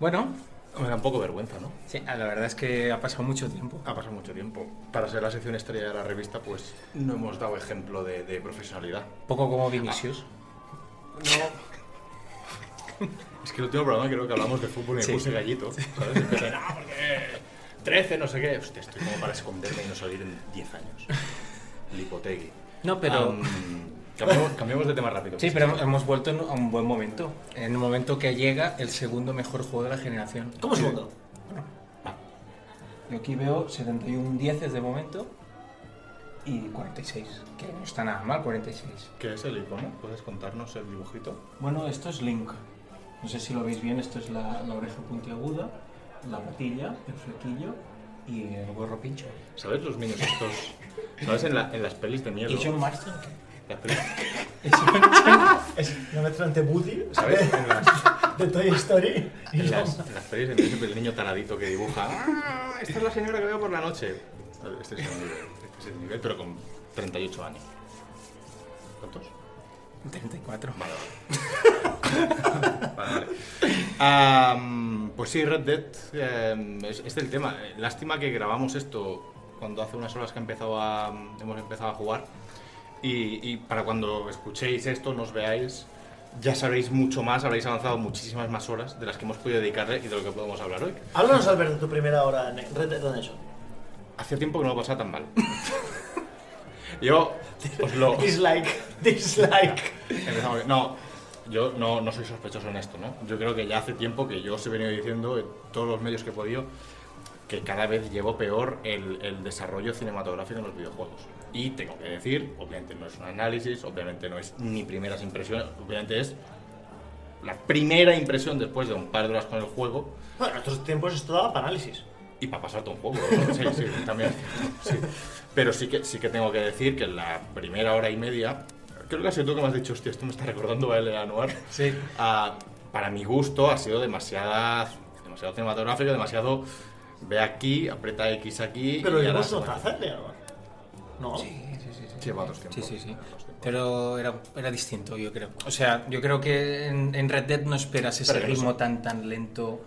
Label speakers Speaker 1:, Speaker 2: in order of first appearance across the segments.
Speaker 1: Bueno,
Speaker 2: Me da un poco vergüenza, ¿no?
Speaker 1: sí, la verdad es que ha pasado mucho tiempo.
Speaker 2: Ha pasado mucho tiempo. Para ser la sección estrella de la revista, pues no hemos dado ejemplo de, de profesionalidad.
Speaker 1: Poco como Vinicius.
Speaker 2: No. Es que el último programa creo que hablamos de fútbol y me
Speaker 1: Sí.
Speaker 2: puse gallito. ¿Sabes? Empecé, no, porque 13, no sé qué. Hostia, estoy como para esconderme y no salir en 10 años. Lipotegui.
Speaker 1: No, pero...
Speaker 2: cambiemos, cambiemos de tema rápido.
Speaker 1: Sí, pero hemos vuelto a un buen momento. En el momento que llega el segundo mejor juego de la generación.
Speaker 3: ¿Cómo segundo?
Speaker 1: Yo aquí veo 71 dieces de momento y 46, que no está nada mal 46.
Speaker 2: ¿Qué es el icono? ¿Puedes contarnos el dibujito?
Speaker 1: Bueno, esto es Link. No sé si lo veis bien, esto es la, la oreja puntiaguda, la patilla, el flequillo y el gorro pincho.
Speaker 2: ¿Sabes los niños estos? ¿Sabes en, la- en las pelis de miedo?
Speaker 1: ¿Y John Marston?
Speaker 2: Pelis-
Speaker 3: Es una mezcla entre Woody
Speaker 2: ¿Sabes? En las,
Speaker 3: de Toy Story y
Speaker 2: en las, en las pelis siempre el niño taradito que dibuja. "Ah, esta es la señora que veo por la noche. Este es el nivel, este es el nivel pero con 38 años. ¿Cuántos?
Speaker 1: 34.
Speaker 2: Vale, vale. Am, pues sí, Red Dead em, es, es el tema. Lástima que grabamos esto cuando hace unas horas que empezado a- hemos empezado a jugar. Y, y para cuando escuchéis esto, nos veáis, ya sabréis mucho más, habréis avanzado muchísimas más horas de las que hemos podido dedicarle y de lo que podemos hablar hoy.
Speaker 3: Háblanos, Albert, de tu primera hora en Red Dead Redemption.
Speaker 2: Hace tiempo que no lo pasaba tan mal. Yo os lo...
Speaker 3: Dislike, dislike.
Speaker 2: No, yo no, no soy sospechoso en esto, ¿no? Yo creo que ya hace tiempo que yo os he venido diciendo en todos los medios que he podido que cada vez llevo peor el, el desarrollo cinematográfico en los videojuegos. Y tengo que decir, obviamente no es un análisis, obviamente no es ni primeras impresiones, obviamente es la primera impresión después de un par de horas con el juego
Speaker 3: Bueno, en estos tiempos esto daba para análisis.
Speaker 2: y para pasarte un juego. ¿no? Sí, sí, también. sí. Pero sí que, sí que tengo que decir que en la primera hora y media, creo que ha sido tú que me has dicho, hostia, esto me está recordando a L.A. Noir.
Speaker 1: Sí.
Speaker 2: Ah, para mi gusto ha sido demasiada, demasiado cinematográfico, demasiado ve aquí, aprieta X aquí.
Speaker 3: Pero
Speaker 2: y
Speaker 3: yo
Speaker 2: ahora
Speaker 3: no
Speaker 2: se va.
Speaker 3: notaza, ¿no?
Speaker 1: Sí, sí, sí. sí.
Speaker 2: Sí, va otros tiempos.
Speaker 1: Sí, sí, sí. Pero era, era distinto, yo creo. O sea, yo creo que en, en Red Dead no esperas ese
Speaker 2: Pero
Speaker 1: ritmo tan tan lento.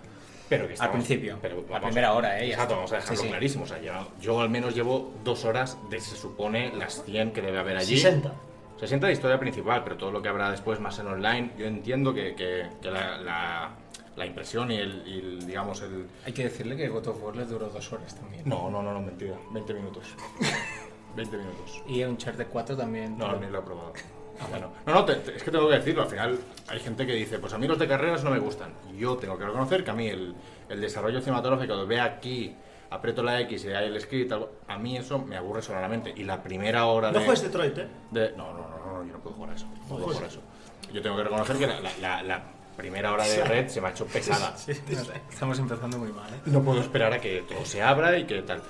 Speaker 2: Pero que
Speaker 1: Al
Speaker 2: estamos-
Speaker 1: principio,
Speaker 2: pero vamos-
Speaker 1: primera hora, ¿eh?
Speaker 2: Exacto, vamos a dejarlo
Speaker 1: Sí, sí.
Speaker 2: clarísimo. O sea, yo, yo al menos llevo dos horas de, se supone, las 100 que debe haber allí.
Speaker 3: 60.
Speaker 2: 60 de historia principal, pero todo lo que habrá después más en online, yo entiendo que, que- que la, la- la impresión y el, y el, digamos, el...
Speaker 1: Hay que decirle que God of War le duró dos horas también.
Speaker 2: No, no, no, no, mentira, 20 minutos. 20 minutos.
Speaker 1: Y Uncharted 4 también.
Speaker 2: No, ni lo he probado. Ah, bueno. No, no, te- te- es que tengo que decirlo, al final hay gente que dice, pues a mí los de carreras no me gustan. Yo tengo que reconocer que a mí el, el desarrollo cinematográfico de ve aquí, aprieto la X y hay el script, algo- a mí eso me aburre sonoramente. Y la primera hora
Speaker 3: No juegues Detroit, ¿eh?
Speaker 2: de- no, no, no, no, yo no puedo jugar a eso. No puedo jugar a eso. Yo tengo que reconocer que la, la- la- la primera hora de red se me ha hecho pesada.
Speaker 1: Estamos empezando muy mal, ¿eh?
Speaker 2: No puedo esperar a que todo se abra y que tal.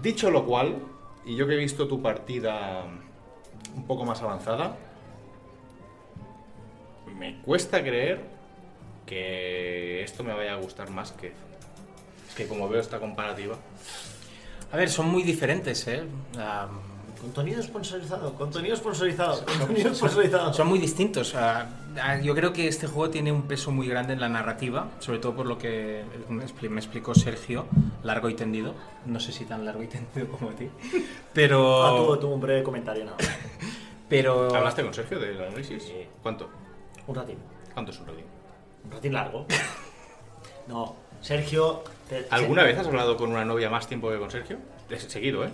Speaker 2: Dicho lo cual, y yo que he visto tu partida un poco más avanzada, me cuesta creer que esto me vaya a gustar más que... Es que como veo esta comparativa...
Speaker 1: A ver, son muy diferentes, ¿eh? Am,
Speaker 3: Contenido sponsorizado, contenido sponsorizado, contenido sponsorizado.
Speaker 1: son muy distintos. Yo creo que este juego tiene un peso muy grande en la narrativa, sobre todo por lo que me expli- me explicó Sergio, largo y tendido. No sé si tan largo y tendido como a ti. Pero.
Speaker 3: Ah, tuvo, tuvo un breve comentario, nada. más.
Speaker 1: pero
Speaker 2: ¿Hablaste con Sergio del análisis?
Speaker 3: Sí.
Speaker 2: ¿Cuánto?
Speaker 3: Un ratín.
Speaker 2: ¿Cuánto es un ratín?
Speaker 3: Un ratín largo. No, Sergio. te-
Speaker 2: ¿Alguna vez has hablado con una novia más tiempo que con Sergio? De- Seguido, ¿eh?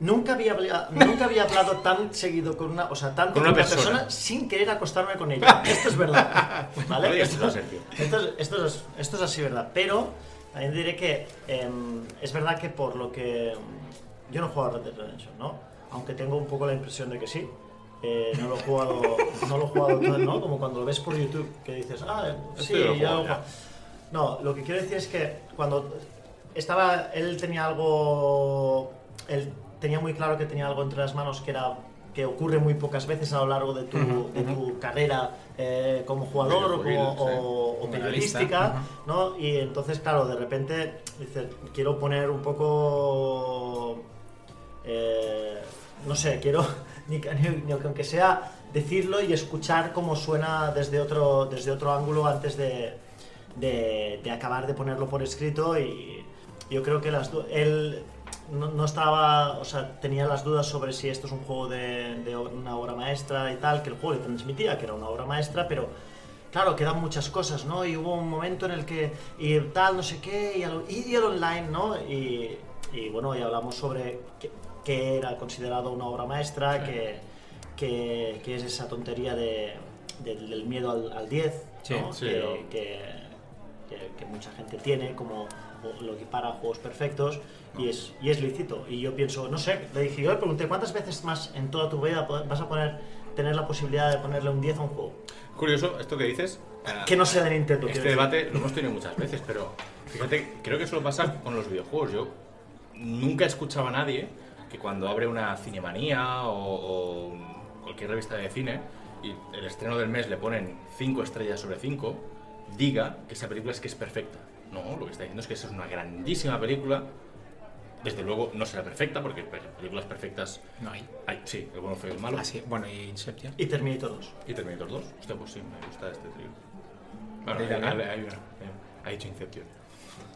Speaker 3: Nunca había, habla- nunca había hablado tan seguido con una, o sea, tanto
Speaker 2: Con una persona.
Speaker 3: persona. sin querer acostarme con ella. Esto es verdad. ¿Vale? Esto, esto es, esto es- esto es así, ¿verdad? Pero también diré que em, es verdad que por lo que. Yo no he jugado a Red Dead Redemption, ¿no? Aunque tengo un poco la impresión de que sí. Eh, no lo he jugado, no lo he jugado todo, ¿no? Como cuando lo ves por YouTube, que dices, ah,
Speaker 2: Este
Speaker 3: sí,
Speaker 2: lo
Speaker 3: ya lo he
Speaker 2: ya.
Speaker 3: jugado". No, lo que quiero decir es que cuando estaba, él tenía algo, él tenía muy claro que tenía algo entre las manos que era que ocurre muy pocas veces a lo largo de tu,
Speaker 1: Ujú,
Speaker 3: de tu carrera eh, como jugador o,
Speaker 2: sí.
Speaker 3: periodística, ¿no? Y entonces, claro, de repente dice, quiero poner un poco, eh, no sé, quiero, ni, que- ni- ni que aunque sea decirlo y escuchar cómo suena desde otro, desde otro ángulo antes de, de, de acabar de ponerlo por escrito y yo creo que las no, no estaba, o sea, tenía las dudas sobre si esto es un juego de, de una obra maestra y tal, que el juego le transmitía que era una obra maestra, pero claro, quedan muchas cosas, ¿no? Y hubo un momento en el que, y tal, no sé qué, y el, y el online, ¿no? Y, y bueno, y hablamos sobre qué, qué era considerado una obra maestra, que, que, que es esa tontería de, del- del miedo al, al 10,
Speaker 1: Sí,
Speaker 3: ¿no?
Speaker 2: sí,
Speaker 3: que,
Speaker 2: o-
Speaker 3: que, que- mucha gente tiene como lo que para juegos perfectos y es, y es lícito. Y yo pienso, no sé, le dije, yo le pregunté, ¿cuántas veces más en toda tu vida vas a poner, tener la posibilidad de ponerle un 10 a un juego?
Speaker 2: Curioso, esto que dices. eh,
Speaker 3: Que no sea de Nintendo.
Speaker 2: Este
Speaker 3: decir.
Speaker 2: debate lo hemos tenido muchas veces, pero fíjate, creo que eso lo pasa con los videojuegos. Yo nunca escuchaba a nadie que cuando abre una cinemanía o, o cualquier revista de cine y el estreno del mes le ponen 5 estrellas sobre 5, diga que esa película es que es perfecta. No, lo que está diciendo es que esa es una grandísima película. Desde luego no será perfecta, porque pe- películas perfectas
Speaker 1: No hay.
Speaker 2: hay. Sí, el bueno, y el malo.
Speaker 1: Ah, sí. Bueno, y Inception.
Speaker 3: Y Terminator 2.
Speaker 2: ¿Y Terminator 2? Hostia, pues sí, me gusta este trío. Bueno,
Speaker 1: ¿De
Speaker 2: ahí,
Speaker 1: también?
Speaker 2: ahí- ahí- ahí- ha dicho Inception.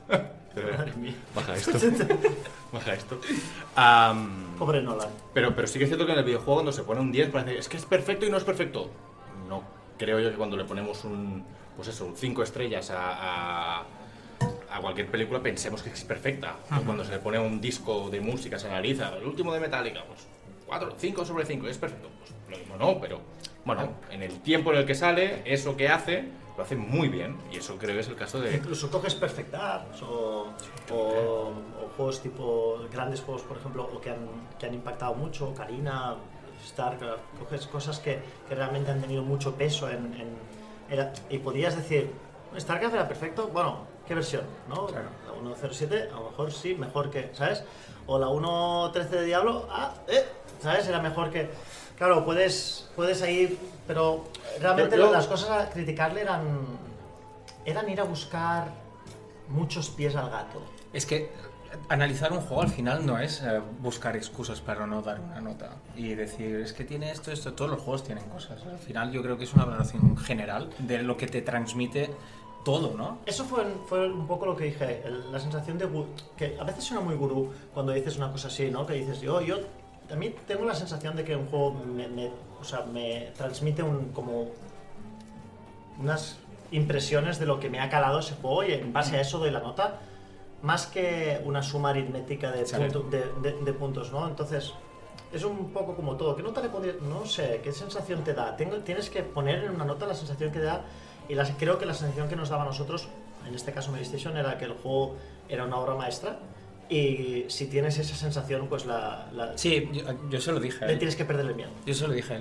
Speaker 2: Baja esto. Baja esto.
Speaker 3: Pobre Nolan.
Speaker 2: pero, pero sí que es cierto que en el videojuego cuando se pone un 10 parece es que es perfecto y no es perfecto. No, creo yo que cuando le ponemos un, pues eso, 5 estrellas a, a, a cualquier película pensemos que es perfecta. O cuando se le pone un disco de música, se analiza, el último de Metallica, pues 4, 5 sobre 5, es perfecto. Pues lo mismo no, pero bueno, en el tiempo en el que sale, eso que hace, lo hace muy bien. Y eso creo que es el caso de...
Speaker 3: Incluso coges Perfect Dark o, o, o juegos tipo, grandes juegos, por ejemplo, o que han, que han impactado mucho, Karina, StarCraft, coges cosas que, que realmente han tenido mucho peso en... en- era- y podías decir, StarCraft era perfecto, bueno, ¿qué versión? ¿no?
Speaker 1: Claro.
Speaker 3: La 1.07, a lo mejor sí, mejor que, ¿sabes? O la 1.13 de Diablo, ah, eh, ¿sabes? Era mejor que... Claro, puedes, puedes ir, pero realmente
Speaker 2: Yo- yo-
Speaker 3: las cosas a criticarle eran eran ir a buscar muchos pies al gato.
Speaker 1: Es que analizar un juego al final no es eh, buscar excusas para no dar una nota y decir es que tiene esto, esto, todos los juegos tienen cosas. Al final yo creo que es una valoración general de lo que te transmite todo, ¿no?
Speaker 3: Eso fue, fue un poco lo que dije, el- la sensación de que a veces suena muy gurú cuando dices una cosa así, ¿no? Que dices, yo, yo, a mí tengo la sensación de que un juego me, me- o sea, me transmite un, como unas impresiones de lo que me ha calado ese juego y en base a eso doy la nota, más que una suma aritmética de, punto- de, de- de puntos, ¿no? Entonces, es un poco como todo. ¿Qué nota le podría.? No sé, ¿qué sensación te da? Tengo, tienes que poner en una nota la sensación que da. Y las, creo que la sensación que nos daba a nosotros, en este caso PlayStation, era que el juego era una obra maestra. Y si tienes esa sensación, pues la, la-
Speaker 1: Sí, yo, yo se lo dije. a
Speaker 3: le
Speaker 1: él.
Speaker 3: tienes que perder el miedo.
Speaker 1: Yo se lo dije.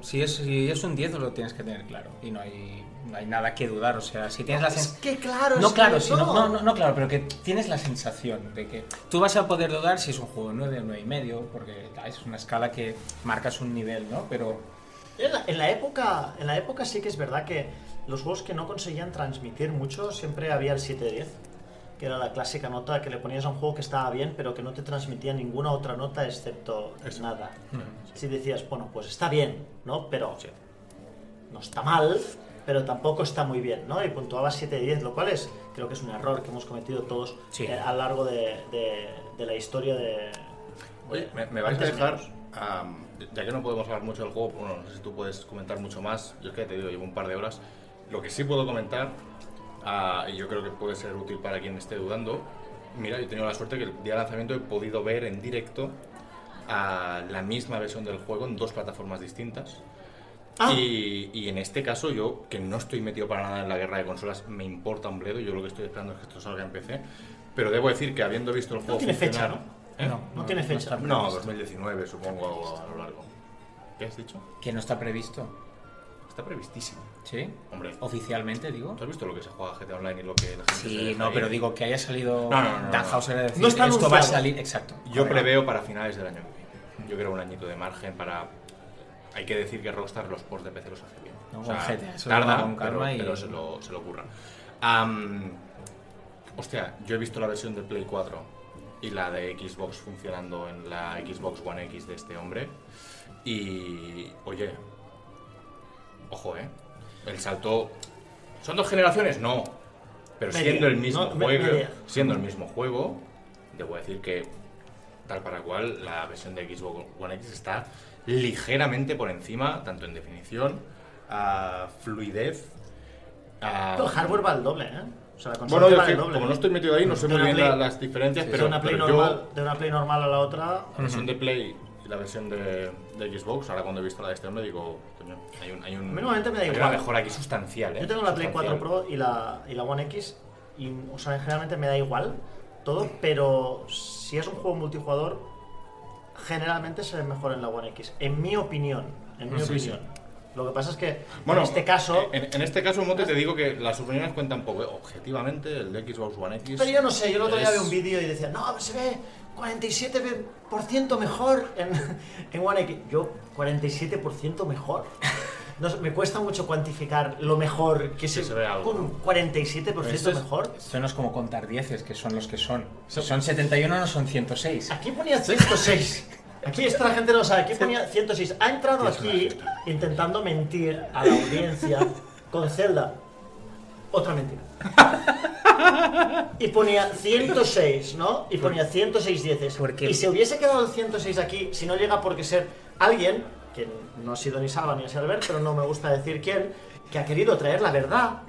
Speaker 1: Si es, si es un 10 lo tienes que tener claro y no hay, no hay nada que dudar. O sea, si tienes la
Speaker 3: es
Speaker 1: sensación...
Speaker 3: que claro,
Speaker 1: No,
Speaker 3: es
Speaker 1: claro,
Speaker 3: que
Speaker 1: sí, no, no, no, no, claro, pero que tienes la sensación de que tú vas a poder dudar si es un juego 9 o 9 y medio, porque es una escala que marcas un nivel, ¿no? Pero
Speaker 3: En la, en la época, en la época sí que es verdad que los juegos que no conseguían transmitir mucho siempre había el 7 de 10, que era la clásica nota que le ponías a un juego que estaba bien, pero que no te transmitía ninguna otra nota excepto nada. Si decías, bueno, pues está bien, ¿no? Pero no está mal, pero tampoco está muy bien, ¿no? Y puntuaba 7 de 10, lo cual es, creo que es un error que hemos cometido todos
Speaker 1: Sí.
Speaker 3: eh, a lo largo de, de- de la historia de...
Speaker 2: Oye, ¿me, me vais a dejar, am, ya que no podemos hablar mucho del juego, bueno, no sé si tú puedes comentar mucho más, yo es que te digo, llevo un par de horas, lo que sí puedo comentar, ah, y yo creo que puede ser útil para quien esté dudando, mira, yo he tenido la suerte que el día de lanzamiento he podido ver en directo a la misma versión del juego en dos plataformas distintas.
Speaker 3: Ah.
Speaker 2: Y, y en este caso yo, que no estoy metido para nada en la guerra de consolas, me importa un bledo, yo lo que estoy esperando es que esto salga en PC, pero debo decir que habiendo visto el juego
Speaker 3: tiene fecha,
Speaker 2: funcionar- ¿Eh?
Speaker 3: No tiene fecha.
Speaker 2: No,
Speaker 1: previsto.
Speaker 2: 2019 supongo a lo largo. ¿Qué has dicho?
Speaker 1: Que no está previsto.
Speaker 2: Está previstísimo.
Speaker 1: ¿Sí?
Speaker 2: Hombre,
Speaker 1: Oficialmente, digo.
Speaker 2: ¿tú has visto lo que se juega GTA Online y lo que la gente
Speaker 1: Sí, no, pero digo que haya salido
Speaker 2: No, no, no,
Speaker 1: Dan
Speaker 2: no.
Speaker 1: Houser a decir,
Speaker 3: No está
Speaker 1: esto va a salir, exacto.
Speaker 2: Yo preveo para finales del año que viene. Yo creo un añito de margen para... Hay que decir que Rockstar los ports de PC los hace bien.
Speaker 1: No,
Speaker 2: o sea,
Speaker 1: GTA,
Speaker 2: tarda,
Speaker 1: con calma
Speaker 2: pero,
Speaker 1: y-
Speaker 2: pero se lo, se lo ocurra. Am, hostia, yo he visto la versión de Play 4 y la de Xbox funcionando en la Xbox One X de este hombre. Y, oye, ojo, ¿eh? El salto... ¿Son dos generaciones? No. Pero
Speaker 3: Media.
Speaker 2: siendo el mismo
Speaker 3: No,
Speaker 2: juego,
Speaker 3: media.
Speaker 2: siendo el mismo juego, debo decir que tal para cual la versión de Xbox One X está ligeramente por encima, tanto en definición, a fluidez, a...
Speaker 3: El hardware va al doble, ¿eh? O sea, la
Speaker 2: Bueno,
Speaker 3: va al doble.
Speaker 2: como no estoy metido ahí, no sé
Speaker 3: De
Speaker 2: muy bien la- las diferencias,
Speaker 3: de,
Speaker 2: pero,
Speaker 3: una Play
Speaker 2: pero
Speaker 3: normal,
Speaker 2: yo,
Speaker 3: de una Play normal a la otra,
Speaker 2: la versión de Play y la versión de, de Xbox, ahora cuando he visto la de este hombre digo, coño, hay un, hay un,
Speaker 3: me da
Speaker 2: hay
Speaker 3: igual.
Speaker 2: una mejora aquí sustancial, ¿eh?
Speaker 3: Yo tengo la Play 4
Speaker 2: Sustancial.
Speaker 3: Pro y la, y la One X y, o sea, generalmente me da igual todo, pero si es un juego multijugador, generalmente se ve mejor en la One X, en mi opinión, en mi
Speaker 2: Sí,
Speaker 3: opinión. Lo que pasa es que
Speaker 2: Bueno,
Speaker 3: en este caso,
Speaker 2: En, en este caso, Mote, te digo que las opiniones cuentan poco. ¿eh? Objetivamente, el de Xbox One X.
Speaker 3: pero yo no sé, yo el otro día vi un vídeo y decía, no, se ve 47% mejor en, en One X. Yo, 47% mejor. No me cuesta mucho cuantificar lo mejor que se,
Speaker 2: se ve algo,
Speaker 3: con
Speaker 2: ¿no?
Speaker 3: 47%
Speaker 1: Esto es-
Speaker 3: mejor.
Speaker 1: Esto no es como contar dieces, que son los que son. Si son 71, no son 106.
Speaker 3: Aquí ponía 106. Aquí esto la gente no sabe. Aquí ponía 106. Ha entrado aquí intentando mentir a la audiencia con Zelda. Otra mentira. Y ponía 106, ¿no? Y ponía 106 dieces.
Speaker 1: ¿Por qué?
Speaker 3: Y se hubiese quedado el 106 aquí si no llega porque ser alguien, que no ha sido ni Salva ni Albert, pero no me gusta decir quién, que ha querido traer la verdad,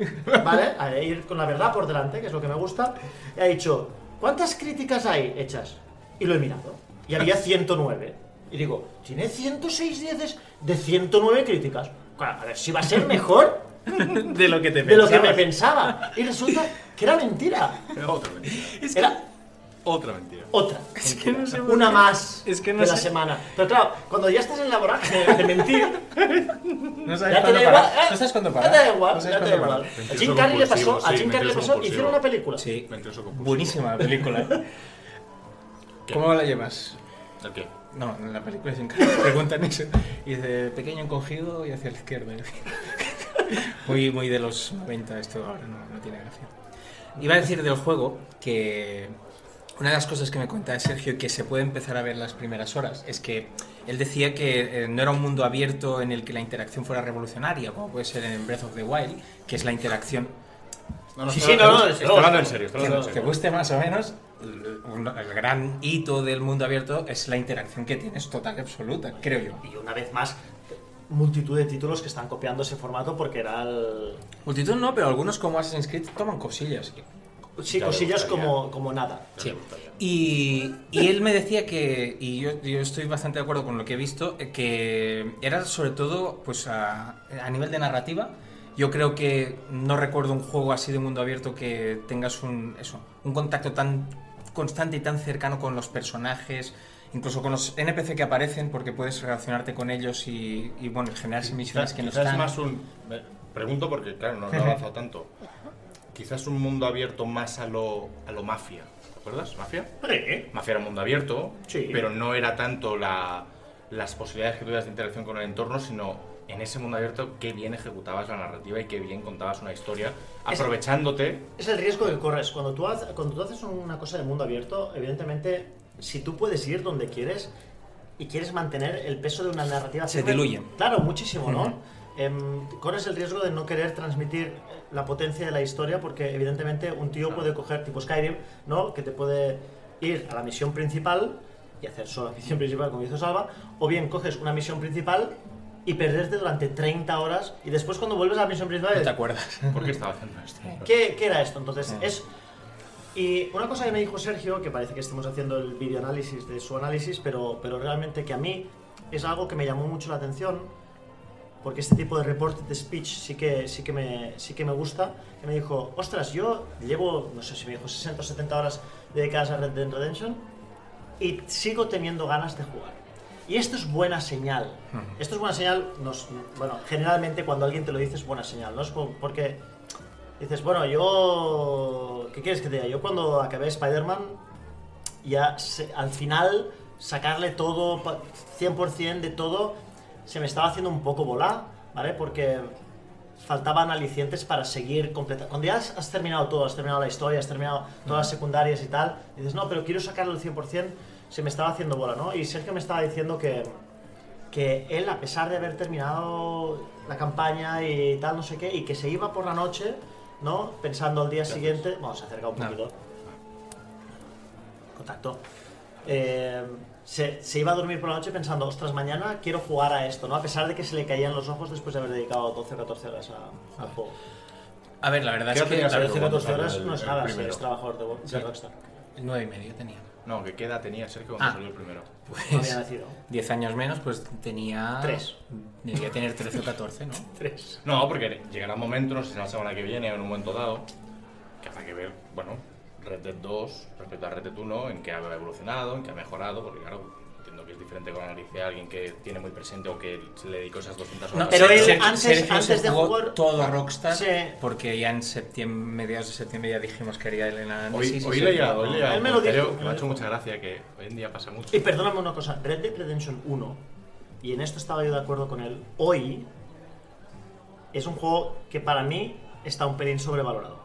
Speaker 3: ¿vale? A ir con la verdad por delante, que es lo que me gusta, y ha dicho, ¿cuántas críticas hay hechas? Y lo he mirado. Y había 109. Y digo, ¿tiene 106 dieces de 109 críticas? Claro, a ver si va a ser mejor
Speaker 1: de lo que te
Speaker 3: de lo que me pensaba. Y resulta que era mentira.
Speaker 2: Otra mentira.
Speaker 3: Era
Speaker 2: Otra mentira.
Speaker 3: otra.
Speaker 1: Es que no sé por
Speaker 3: Una
Speaker 1: qué.
Speaker 3: más
Speaker 1: Es que no
Speaker 3: de la
Speaker 1: sé.
Speaker 3: semana. Pero claro, cuando ya estás en la vorágine de mentir,
Speaker 1: No sabes
Speaker 3: ya te
Speaker 1: cuándo
Speaker 3: da
Speaker 1: parar.
Speaker 3: igual. ¿eh?
Speaker 1: No sabes cuándo
Speaker 3: Ya
Speaker 1: parar.
Speaker 3: te da igual,
Speaker 1: No sabes
Speaker 3: ya te da
Speaker 1: cuándo
Speaker 3: igual.
Speaker 1: parar.
Speaker 3: A
Speaker 2: Mentiroso
Speaker 3: Jim Carrey le pasó,
Speaker 2: compulsivo,
Speaker 3: a
Speaker 2: sí,
Speaker 3: Jim Carrey le
Speaker 2: mentiroso
Speaker 3: pasó,
Speaker 2: compulsivo.
Speaker 3: hicieron una película.
Speaker 1: Sí,
Speaker 2: Mentiroso compulsivo.
Speaker 1: buenísima la película. ¿eh? ¿Cómo la llevas?
Speaker 2: ¿El qué?
Speaker 1: No, en la película sin cara preguntan eso. Y dice, pequeño encogido y hacia la izquierda. Muy, muy de los 90 esto ahora no, no tiene gracia. Iba a decir del juego que una de las cosas que me cuenta Sergio y que se puede empezar a ver las primeras horas es que él decía que eh, no era un mundo abierto en el que la interacción fuera revolucionaria, como puede ser en Breath of the Wild, que es la interacción
Speaker 2: No, no,
Speaker 3: Sí, sí, no, no,
Speaker 2: estoy hablando en serio. Estoy
Speaker 1: que,
Speaker 2: hablando en
Speaker 1: que
Speaker 2: serio.
Speaker 1: guste más o menos, el gran hito del mundo abierto es la interacción que tienes total y absoluta, creo yo.
Speaker 3: Y una vez más, multitud de títulos que están copiando ese formato porque era el...
Speaker 1: Multitud no, pero algunos como Assassin's Creed toman cosillas.
Speaker 3: Sí,
Speaker 2: Ya
Speaker 3: cosillas como, como nada.
Speaker 1: Sí. Y, y él me decía que, y yo, yo estoy bastante de acuerdo con lo que he visto, eh, que era sobre todo pues a, a nivel de narrativa. Yo creo que no recuerdo un juego así de mundo abierto que tengas un, eso, un contacto tan constante y tan cercano con los personajes, incluso con los NPC que aparecen, porque puedes relacionarte con ellos y, y, bueno, generar misiones que no están.
Speaker 2: es más un. Pregunto porque, claro, no, no he avanzado tanto. Quizás un mundo abierto más a lo, a lo mafia. ¿Te acuerdas? ¿Mafia?
Speaker 3: Sí.
Speaker 2: Mafia era un mundo abierto,
Speaker 3: Sí.
Speaker 2: pero no era tanto la, las posibilidades que tuvieras de interacción con el entorno, sino en ese mundo abierto qué bien ejecutabas la narrativa y qué bien contabas una historia,
Speaker 3: Es-
Speaker 2: aprovechándote.
Speaker 3: Es el riesgo que corres. Cuando tú, haces, cuando tú haces una cosa de mundo abierto, evidentemente, si tú puedes ir donde quieres y quieres mantener el peso de una narrativa...
Speaker 1: Se diluye.
Speaker 3: Claro, muchísimo, ¿no?
Speaker 1: Ujú.
Speaker 3: Em, corres el riesgo de no querer transmitir la potencia de la historia porque evidentemente un tío puede coger tipo Skyrim, ¿no? Que te puede ir a la misión principal y hacer solo la misión principal como hizo Salva, o bien coges una misión principal y perderte durante 30 horas y después cuando vuelves a la misión principal
Speaker 1: No te acuerdas.
Speaker 2: ¿Por qué estaba haciendo esto?
Speaker 3: ¿Qué, qué era esto? Entonces, es... Y una cosa que me dijo Sergio, que parece que estemos haciendo el video análisis de su análisis, pero, pero realmente que a mí es algo que me llamó mucho la atención, porque este tipo de reported speech sí que, sí que, me, sí que me gusta, que me dijo, ostras, yo llevo, no sé si me dijo 60 o 70 horas dedicadas a Red Dead Redemption y sigo teniendo ganas de jugar. Y esto es buena señal. Esto es buena señal, nos- bueno, generalmente cuando alguien te lo dice es buena señal, ¿no? Es porque dices, bueno, yo... ¿Qué quieres que te diga? Yo cuando acabé Spider-Man, ya se- al final sacarle todo, pa- 100% de todo, se me estaba haciendo un poco bola, ¿vale? Porque faltaban alicientes para seguir completando. Cuando ya has, has terminado todo, has terminado la historia, has terminado todas las secundarias y tal, dices, no, pero quiero sacarlo al 100%, se me estaba haciendo bola, ¿no? Y Sergio me estaba diciendo que, que él, a pesar de haber terminado la campaña y tal, no sé qué, y que se iba por la noche, ¿no? Pensando al día siguiente, vamos a acercar un
Speaker 1: No.
Speaker 3: poquito. Contacto. Eh, se, se iba a dormir por la noche pensando, ostras, mañana quiero jugar a esto, ¿no? A pesar de que se le caían los ojos después de haber dedicado 12 o 14 horas a- al juego.
Speaker 1: A ver, la verdad
Speaker 2: ¿Qué
Speaker 1: es que
Speaker 2: tenías
Speaker 1: la-
Speaker 2: ahí?
Speaker 3: 12 o
Speaker 2: cuando
Speaker 3: 14 horas no es nada si eres trabajador de, de
Speaker 1: Sí.
Speaker 3: Rockstar.
Speaker 1: nueve y medio tenía.
Speaker 2: No, que qué edad tenía Sergio cuando
Speaker 1: Ah.
Speaker 2: salió el primero.
Speaker 3: No había
Speaker 1: Pues
Speaker 3: nacido.
Speaker 1: 10 años menos, pues tenía...
Speaker 3: Tres.
Speaker 1: Debía tener 13 o 14, ¿no?
Speaker 3: 3.
Speaker 2: No, porque llegará un momento, no sé si la semana que viene o en un momento dado, que habrá que ver, bueno, Red Dead 2 respecto a Red Dead 1, en qué ha evolucionado, en qué ha mejorado, porque claro, entiendo que es diferente con analice a alguien que tiene muy presente o que se le dedicó esas 200 horas.
Speaker 1: No,
Speaker 3: Pero él antes-
Speaker 1: Sergio
Speaker 3: antes
Speaker 1: se
Speaker 3: de
Speaker 1: jugó
Speaker 3: jugar-
Speaker 1: todo Rockstar
Speaker 3: Sí.
Speaker 1: porque ya en septiembre, mediados de septiembre ya dijimos que haría el
Speaker 2: Hoy,
Speaker 1: análisis. y
Speaker 2: hoy
Speaker 1: se-
Speaker 2: leía, hoy leía
Speaker 3: Él me lo dijo, me
Speaker 2: que me ha hecho mucha gracia, que hoy en día pasa mucho.
Speaker 3: Y perdóname una cosa, Red Dead Redemption 1, y en esto estaba yo de acuerdo con él, hoy es un juego que para mí está un pelín sobrevalorado.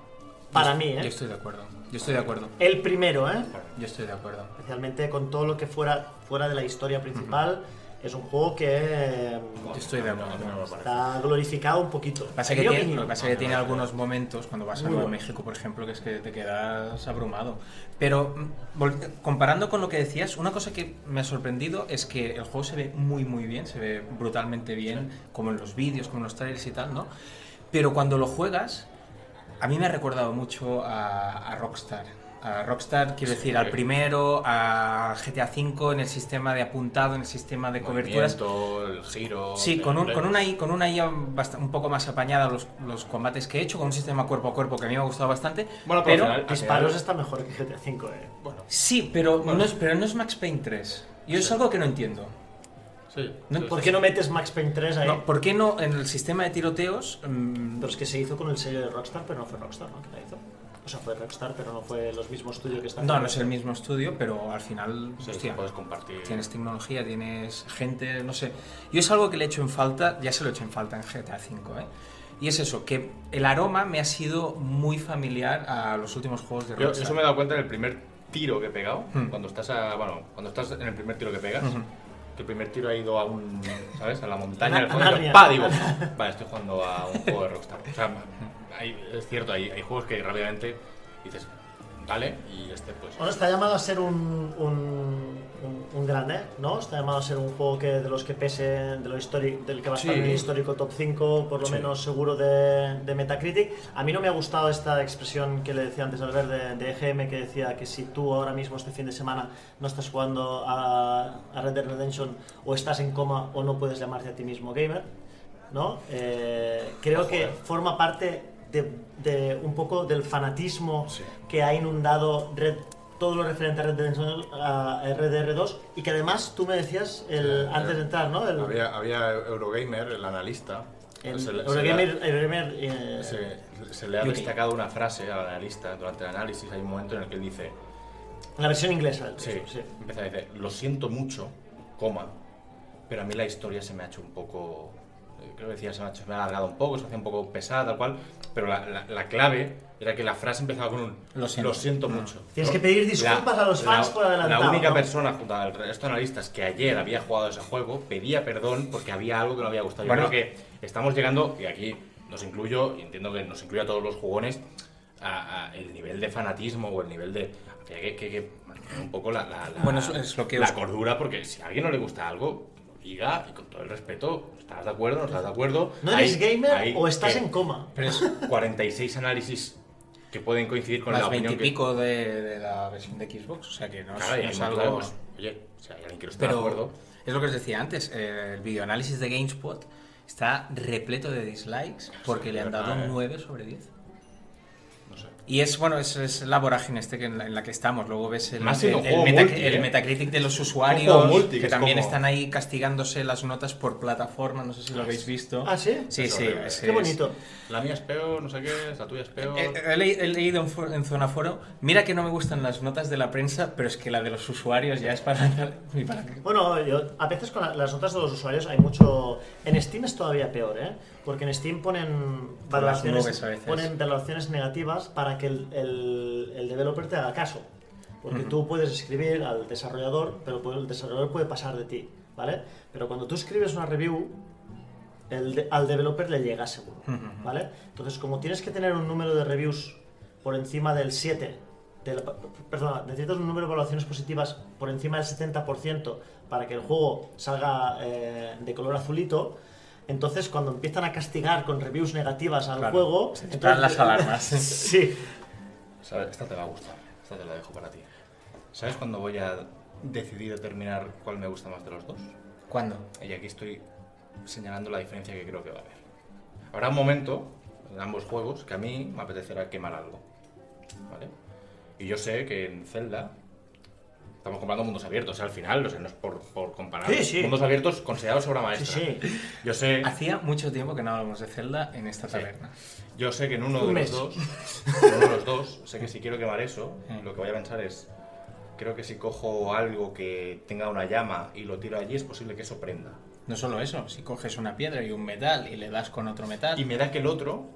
Speaker 3: Para mí,
Speaker 1: Yo
Speaker 3: ¿eh?
Speaker 1: estoy de acuerdo. Yo estoy de acuerdo.
Speaker 3: El primero, ¿eh?
Speaker 1: Yo estoy de acuerdo.
Speaker 3: Especialmente con todo lo que fuera, fuera de la historia principal, es un juego que eh,
Speaker 1: Yo estoy de
Speaker 2: no-
Speaker 1: acuerdo.
Speaker 2: no
Speaker 3: está glorificado un poquito.
Speaker 1: Pasa que tiene, lo que pasa es que tiene algunos momentos cuando vas a Nuevo. México, por ejemplo, que es que te quedas abrumado. Pero mm, comparando con lo que decías, una cosa que me ha sorprendido es que el juego se ve muy muy bien, se ve brutalmente bien, como en los vídeos, como en los trailers y tal, ¿no? Pero cuando lo juegas, a mí me ha recordado mucho a, a Rockstar. A Rockstar, quiero decir, al primero, a GTA V en el sistema de apuntado, en el sistema de coberturas.
Speaker 2: El giro.
Speaker 1: Sí, con, un, con una con una IA un poco más apañada los, los combates que he hecho, con un sistema cuerpo a cuerpo que a mí me ha gustado bastante.
Speaker 2: Bueno, pero
Speaker 1: pero
Speaker 3: Disparos está mejor que GTA V, ¿eh?
Speaker 2: Bueno,
Speaker 1: sí, pero, no es, pero no es Max Payne 3. Yo es algo que no entiendo.
Speaker 2: Sí.
Speaker 1: No,
Speaker 2: sí,
Speaker 3: ¿Por qué no metes Max Payne 3 ahí?
Speaker 1: No, ¿Por qué no en el sistema de tiroteos? mm,
Speaker 3: Pero es que se hizo con el sello de Rockstar, pero no fue Rockstar, ¿no? La hizo. O sea, fue Rockstar, pero no fue los mismos estudios que están.
Speaker 1: no, no es el mismo estudio, pero al final,
Speaker 2: Sí,
Speaker 1: hostia,
Speaker 2: puedes compartir.
Speaker 1: tienes tecnología, tienes gente, no sé. Yo es algo que le he hecho en falta, ya se lo he hecho en falta en GTA V, ¿eh? Y es eso, que el aroma me ha sido muy familiar a los últimos juegos de
Speaker 2: Yo
Speaker 1: Rockstar.
Speaker 2: eso me he dado cuenta en el primer tiro que he pegado.
Speaker 1: Hmm.
Speaker 2: Cuando estás a, bueno, cuando estás en el primer tiro que pegas,
Speaker 1: Ujú.
Speaker 2: Que el primer tiro ha ido a un, ¿sabes? A la montaña, al fondo. ¡pa! Digo, vale, estoy jugando a un juego de Rockstar. O sea, hay- es cierto, hay, hay juegos que rápidamente dices, vale, y este pues...
Speaker 3: Bueno, está llamado a ser un, un, un, un grande, ¿no? Está llamado a ser un juego que de los que pese, de lo histórico, del que va a estar
Speaker 1: Sí.
Speaker 3: en el histórico top 5, por lo
Speaker 1: Sí.
Speaker 3: menos seguro de, de Metacritic. A mí no me ha gustado esta expresión que le decía antes Albert de, de EGM, que decía que si tú ahora mismo este fin de semana no estás jugando a, a Red Dead Redemption o estás en coma o no puedes llamarte a ti mismo gamer, ¿no? Eh, creo que forma parte de, de un poco del fanatismo
Speaker 2: Sí.
Speaker 3: que ha inundado Red, todo lo referente a Red Dead a RDR2 y que además tú me decías el, antes de entrar, ¿no? El,
Speaker 2: Había, había Eurogamer, el analista.
Speaker 3: el
Speaker 2: se le- se
Speaker 3: Eurogamer, Eurogamer, eh,
Speaker 2: se, se le ha destacado una frase al analista durante el análisis. Hay un momento en el que él dice:
Speaker 3: la versión inglesa
Speaker 2: Sí,
Speaker 3: sí.
Speaker 2: empieza a decir, lo siento mucho, coma, pero a mí la historia se me ha hecho un poco, creo que decía, se me ha, alargado un poco, se hacía un poco pesada, tal cual, pero la, la- la clave era que la frase empezaba con un,
Speaker 1: Lo siento. Mm.
Speaker 2: mucho.
Speaker 3: Tienes que pedir disculpas a los fans por adelantado,
Speaker 2: La única
Speaker 3: ¿no?
Speaker 2: persona junto al resto de analistas que ayer había jugado ese juego pedía perdón porque había algo que no había gustado. Yo
Speaker 1: Bueno.
Speaker 2: creo que estamos llegando, y aquí nos incluyo, y entiendo que nos incluye a todos los jugones, a, a el nivel de fanatismo o el nivel de... habría que, que- que mantener un poco la, la- la-
Speaker 1: Bueno, es- lo que
Speaker 2: la
Speaker 1: os-
Speaker 2: cordura, porque si a alguien no le gusta algo, lo diga y con todo el respeto, ¿estás de acuerdo? ¿No estás de acuerdo?
Speaker 3: ¿No eres
Speaker 2: Hay-
Speaker 3: gamer
Speaker 2: hay
Speaker 3: o estás
Speaker 2: que
Speaker 3: en coma?
Speaker 1: Pero es
Speaker 2: 46 análisis que pueden coincidir con
Speaker 1: más
Speaker 2: la
Speaker 1: 20
Speaker 2: opinión
Speaker 1: y
Speaker 2: que...
Speaker 1: pico de, de la versión de Xbox, o sea que no es,
Speaker 2: Claro,
Speaker 1: no es algo...
Speaker 2: pues, oye, si hay alguien que no esté de
Speaker 1: Pero
Speaker 2: acuerdo...
Speaker 1: es lo que os decía antes, eh, el videoanálisis de GameSpot está repleto de dislikes porque le han dado
Speaker 2: verdad,
Speaker 1: un
Speaker 2: ¿eh?
Speaker 1: 9 sobre 10. Y es bueno, es, es la vorágine este que en, la, en la que estamos. Luego ves el,
Speaker 2: Más
Speaker 1: el-
Speaker 2: juego
Speaker 1: el meta-
Speaker 2: multi,
Speaker 1: el
Speaker 2: ¿eh?
Speaker 1: Metacritic de los usuarios
Speaker 2: multi, que
Speaker 1: que
Speaker 2: es
Speaker 1: también
Speaker 2: como-
Speaker 1: están ahí castigándose las notas por plataforma. No sé si lo habéis visto.
Speaker 3: ¿Ah, sí?
Speaker 1: Sí,
Speaker 2: Es
Speaker 1: sí.
Speaker 3: Qué
Speaker 1: es-
Speaker 3: bonito.
Speaker 2: La mía es peor, no sé qué, la tuya es peor...
Speaker 1: He, he le- he leído en, for- en Zona Foro, mira que no me gustan las notas de la prensa, pero es que la de los usuarios ya es para... para-
Speaker 3: Bueno, yo, a veces con la- las notas de los usuarios hay mucho... En Steam es todavía peor, ¿eh? Porque en Steam ponen valoraciones, ponen valoraciones negativas para que el, el, el developer te haga caso. Porque tú puedes escribir al desarrollador, pero el desarrollador puede pasar de ti, ¿vale? Pero cuando tú escribes una review, el de- al developer le llega seguro. ¿vale? Entonces, como tienes que tener un número de reviews por encima del 7, del, perdona, necesitas un número de evaluaciones positivas por encima del 70% para que el juego salga eh, de color azulito, entonces cuando empiezan a castigar con reviews negativas al
Speaker 1: Claro,
Speaker 3: juego...
Speaker 1: se disparan
Speaker 3: entonces-
Speaker 1: las alarmas.
Speaker 3: sí,
Speaker 2: ¿Sabes? Esta te va a gustar. Esta te la dejo para ti. ¿Sabes cuándo voy a decidir determinar cuál me gusta más de los dos?
Speaker 1: ¿Cuándo?
Speaker 2: Y aquí estoy señalando la diferencia que creo que va a haber. Habrá un momento en ambos juegos que a mí me apetecerá quemar algo. ¿Vale? Y yo sé que en Zelda estamos comprando mundos abiertos, o sea, al final, o sea, no es por, por comparar.
Speaker 3: Sí, sí.
Speaker 2: Mundos abiertos considerados obra
Speaker 3: sí,
Speaker 2: maestra.
Speaker 3: sí.
Speaker 2: Yo sé,
Speaker 1: Hacía mucho tiempo que no hablamos de Zelda en esta taberna.
Speaker 2: yo sé que en uno
Speaker 3: Un
Speaker 2: de
Speaker 3: mes.
Speaker 2: los dos, en uno de los dos, sé que si quiero quemar eso, lo que voy a pensar es, creo que si cojo algo que tenga una llama y lo tiro allí, es posible que eso prenda.
Speaker 1: No solo eso, si coges una piedra y un metal y le das con otro metal.
Speaker 2: Y me da que el otro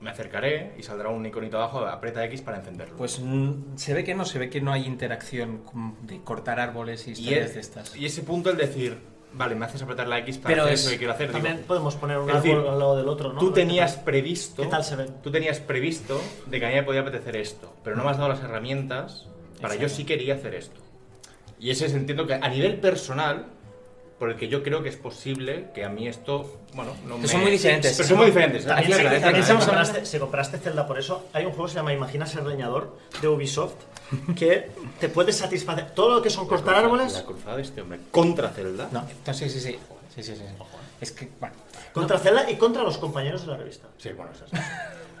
Speaker 2: me acercaré y saldrá un iconito abajo, aprieta X para encenderlo.
Speaker 1: Pues mm, se ve que no, se ve que no hay interacción de cortar árboles y
Speaker 2: y,
Speaker 1: historias
Speaker 2: es-
Speaker 1: de estas.
Speaker 2: y ese punto el decir, vale, me haces apretar la X para
Speaker 1: Pero
Speaker 2: hacer
Speaker 1: es-
Speaker 2: eso que quiero hacer.
Speaker 3: También
Speaker 2: digo,
Speaker 3: podemos poner un
Speaker 2: Es decir,
Speaker 3: árbol al lado del otro, ¿no?
Speaker 2: tú tenías previsto,
Speaker 3: ¿Qué tal se ve?
Speaker 2: tú tenías previsto de que a mí me podía apetecer esto, pero no me has dado las herramientas para yo
Speaker 1: Exacto.
Speaker 2: sí quería hacer esto. Y ese es entiendo que a nivel personal por el que yo creo que es posible que a mí esto, bueno, no me...
Speaker 1: son muy diferentes.
Speaker 2: Pero son muy diferentes. ¿eh? Aquí la- la- la-
Speaker 3: compraste, Zelda por eso, hay un juego que se llama Imagina ser leñador de Ubisoft que te puede satisfacer todo lo que son cortar
Speaker 2: La
Speaker 3: árboles
Speaker 2: cruzada de este hombre contra Zelda.
Speaker 1: No, entonces sí, sí, sí. Sí, sí, sí. Es que, bueno.
Speaker 3: contra Zelda y contra los compañeros de la revista.
Speaker 2: Sí, bueno, eso es.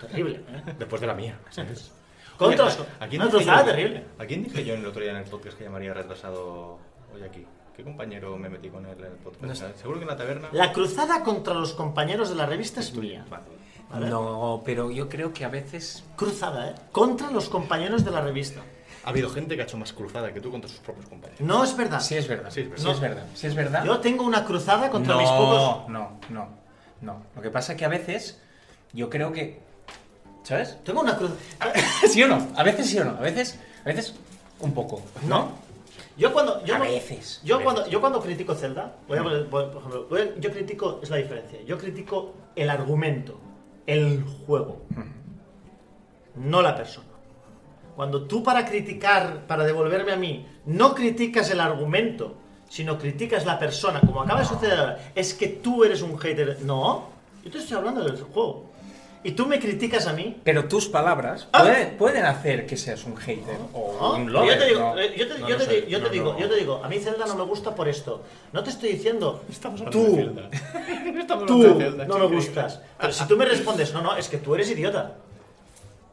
Speaker 3: Terrible, ¿eh?
Speaker 2: Después de la mía. ¿sabes?
Speaker 3: Contra
Speaker 2: Oye,
Speaker 3: los-
Speaker 2: ¿a quién
Speaker 3: una
Speaker 2: dije yo-
Speaker 3: terrible.
Speaker 2: ¿A quién dije yo en el otro día en el podcast que llamaría retrasado hoy aquí? ¿Qué compañero me metí con él en el podcast?
Speaker 1: No sé.
Speaker 2: Seguro que en la taberna.
Speaker 3: La cruzada contra los compañeros de la revista es
Speaker 2: tuya.
Speaker 3: mía.
Speaker 2: Vale.
Speaker 1: No, pero yo creo que a veces.
Speaker 3: Cruzada, ¿eh? Contra los compañeros de la revista.
Speaker 2: Ha habido gente que ha hecho más cruzada que tú contra sus propios compañeros.
Speaker 3: No es verdad.
Speaker 1: Sí es verdad.
Speaker 2: Sí
Speaker 1: Sí
Speaker 2: es verdad.
Speaker 1: verdad. Sí es verdad.
Speaker 3: Yo tengo una cruzada contra
Speaker 1: no,
Speaker 3: mis pocos.
Speaker 1: No, no, no. Lo que pasa es que a veces yo creo que. ¿Sabes?
Speaker 3: Tengo una cruz.
Speaker 1: ¿Sí o no? A veces sí o no. A veces, a veces un poco.
Speaker 3: No. Yo cuando. Yo
Speaker 1: A
Speaker 3: no-
Speaker 1: veces.
Speaker 3: Yo
Speaker 2: A
Speaker 3: cuando, yo cuando critico Zelda, voy a poner, por ejemplo, yo critico, es la diferencia, yo critico el argumento, el juego, no la persona. Cuando tú para criticar, para devolverme a mí, no criticas el argumento, sino criticas la persona, como acaba de suceder ahora, es que tú eres un hater. No, yo te estoy hablando del juego. Y tú me criticas a mí,
Speaker 1: Pero tus palabras
Speaker 3: Ah.
Speaker 1: pueden, pueden hacer que seas un hater o
Speaker 3: ¿no?
Speaker 1: un
Speaker 3: yo
Speaker 1: lover.
Speaker 3: te digo,
Speaker 1: ¿no?
Speaker 3: eh, yo te,
Speaker 2: No,
Speaker 3: yo
Speaker 2: no
Speaker 3: te yo
Speaker 2: No,
Speaker 3: digo,
Speaker 2: no.
Speaker 3: yo te digo, a mí Zelda no me gusta por esto. No te estoy diciendo,
Speaker 2: Estamos
Speaker 3: tú, tú no me gustas. Pero si tú me respondes, no, no, es que tú eres idiota.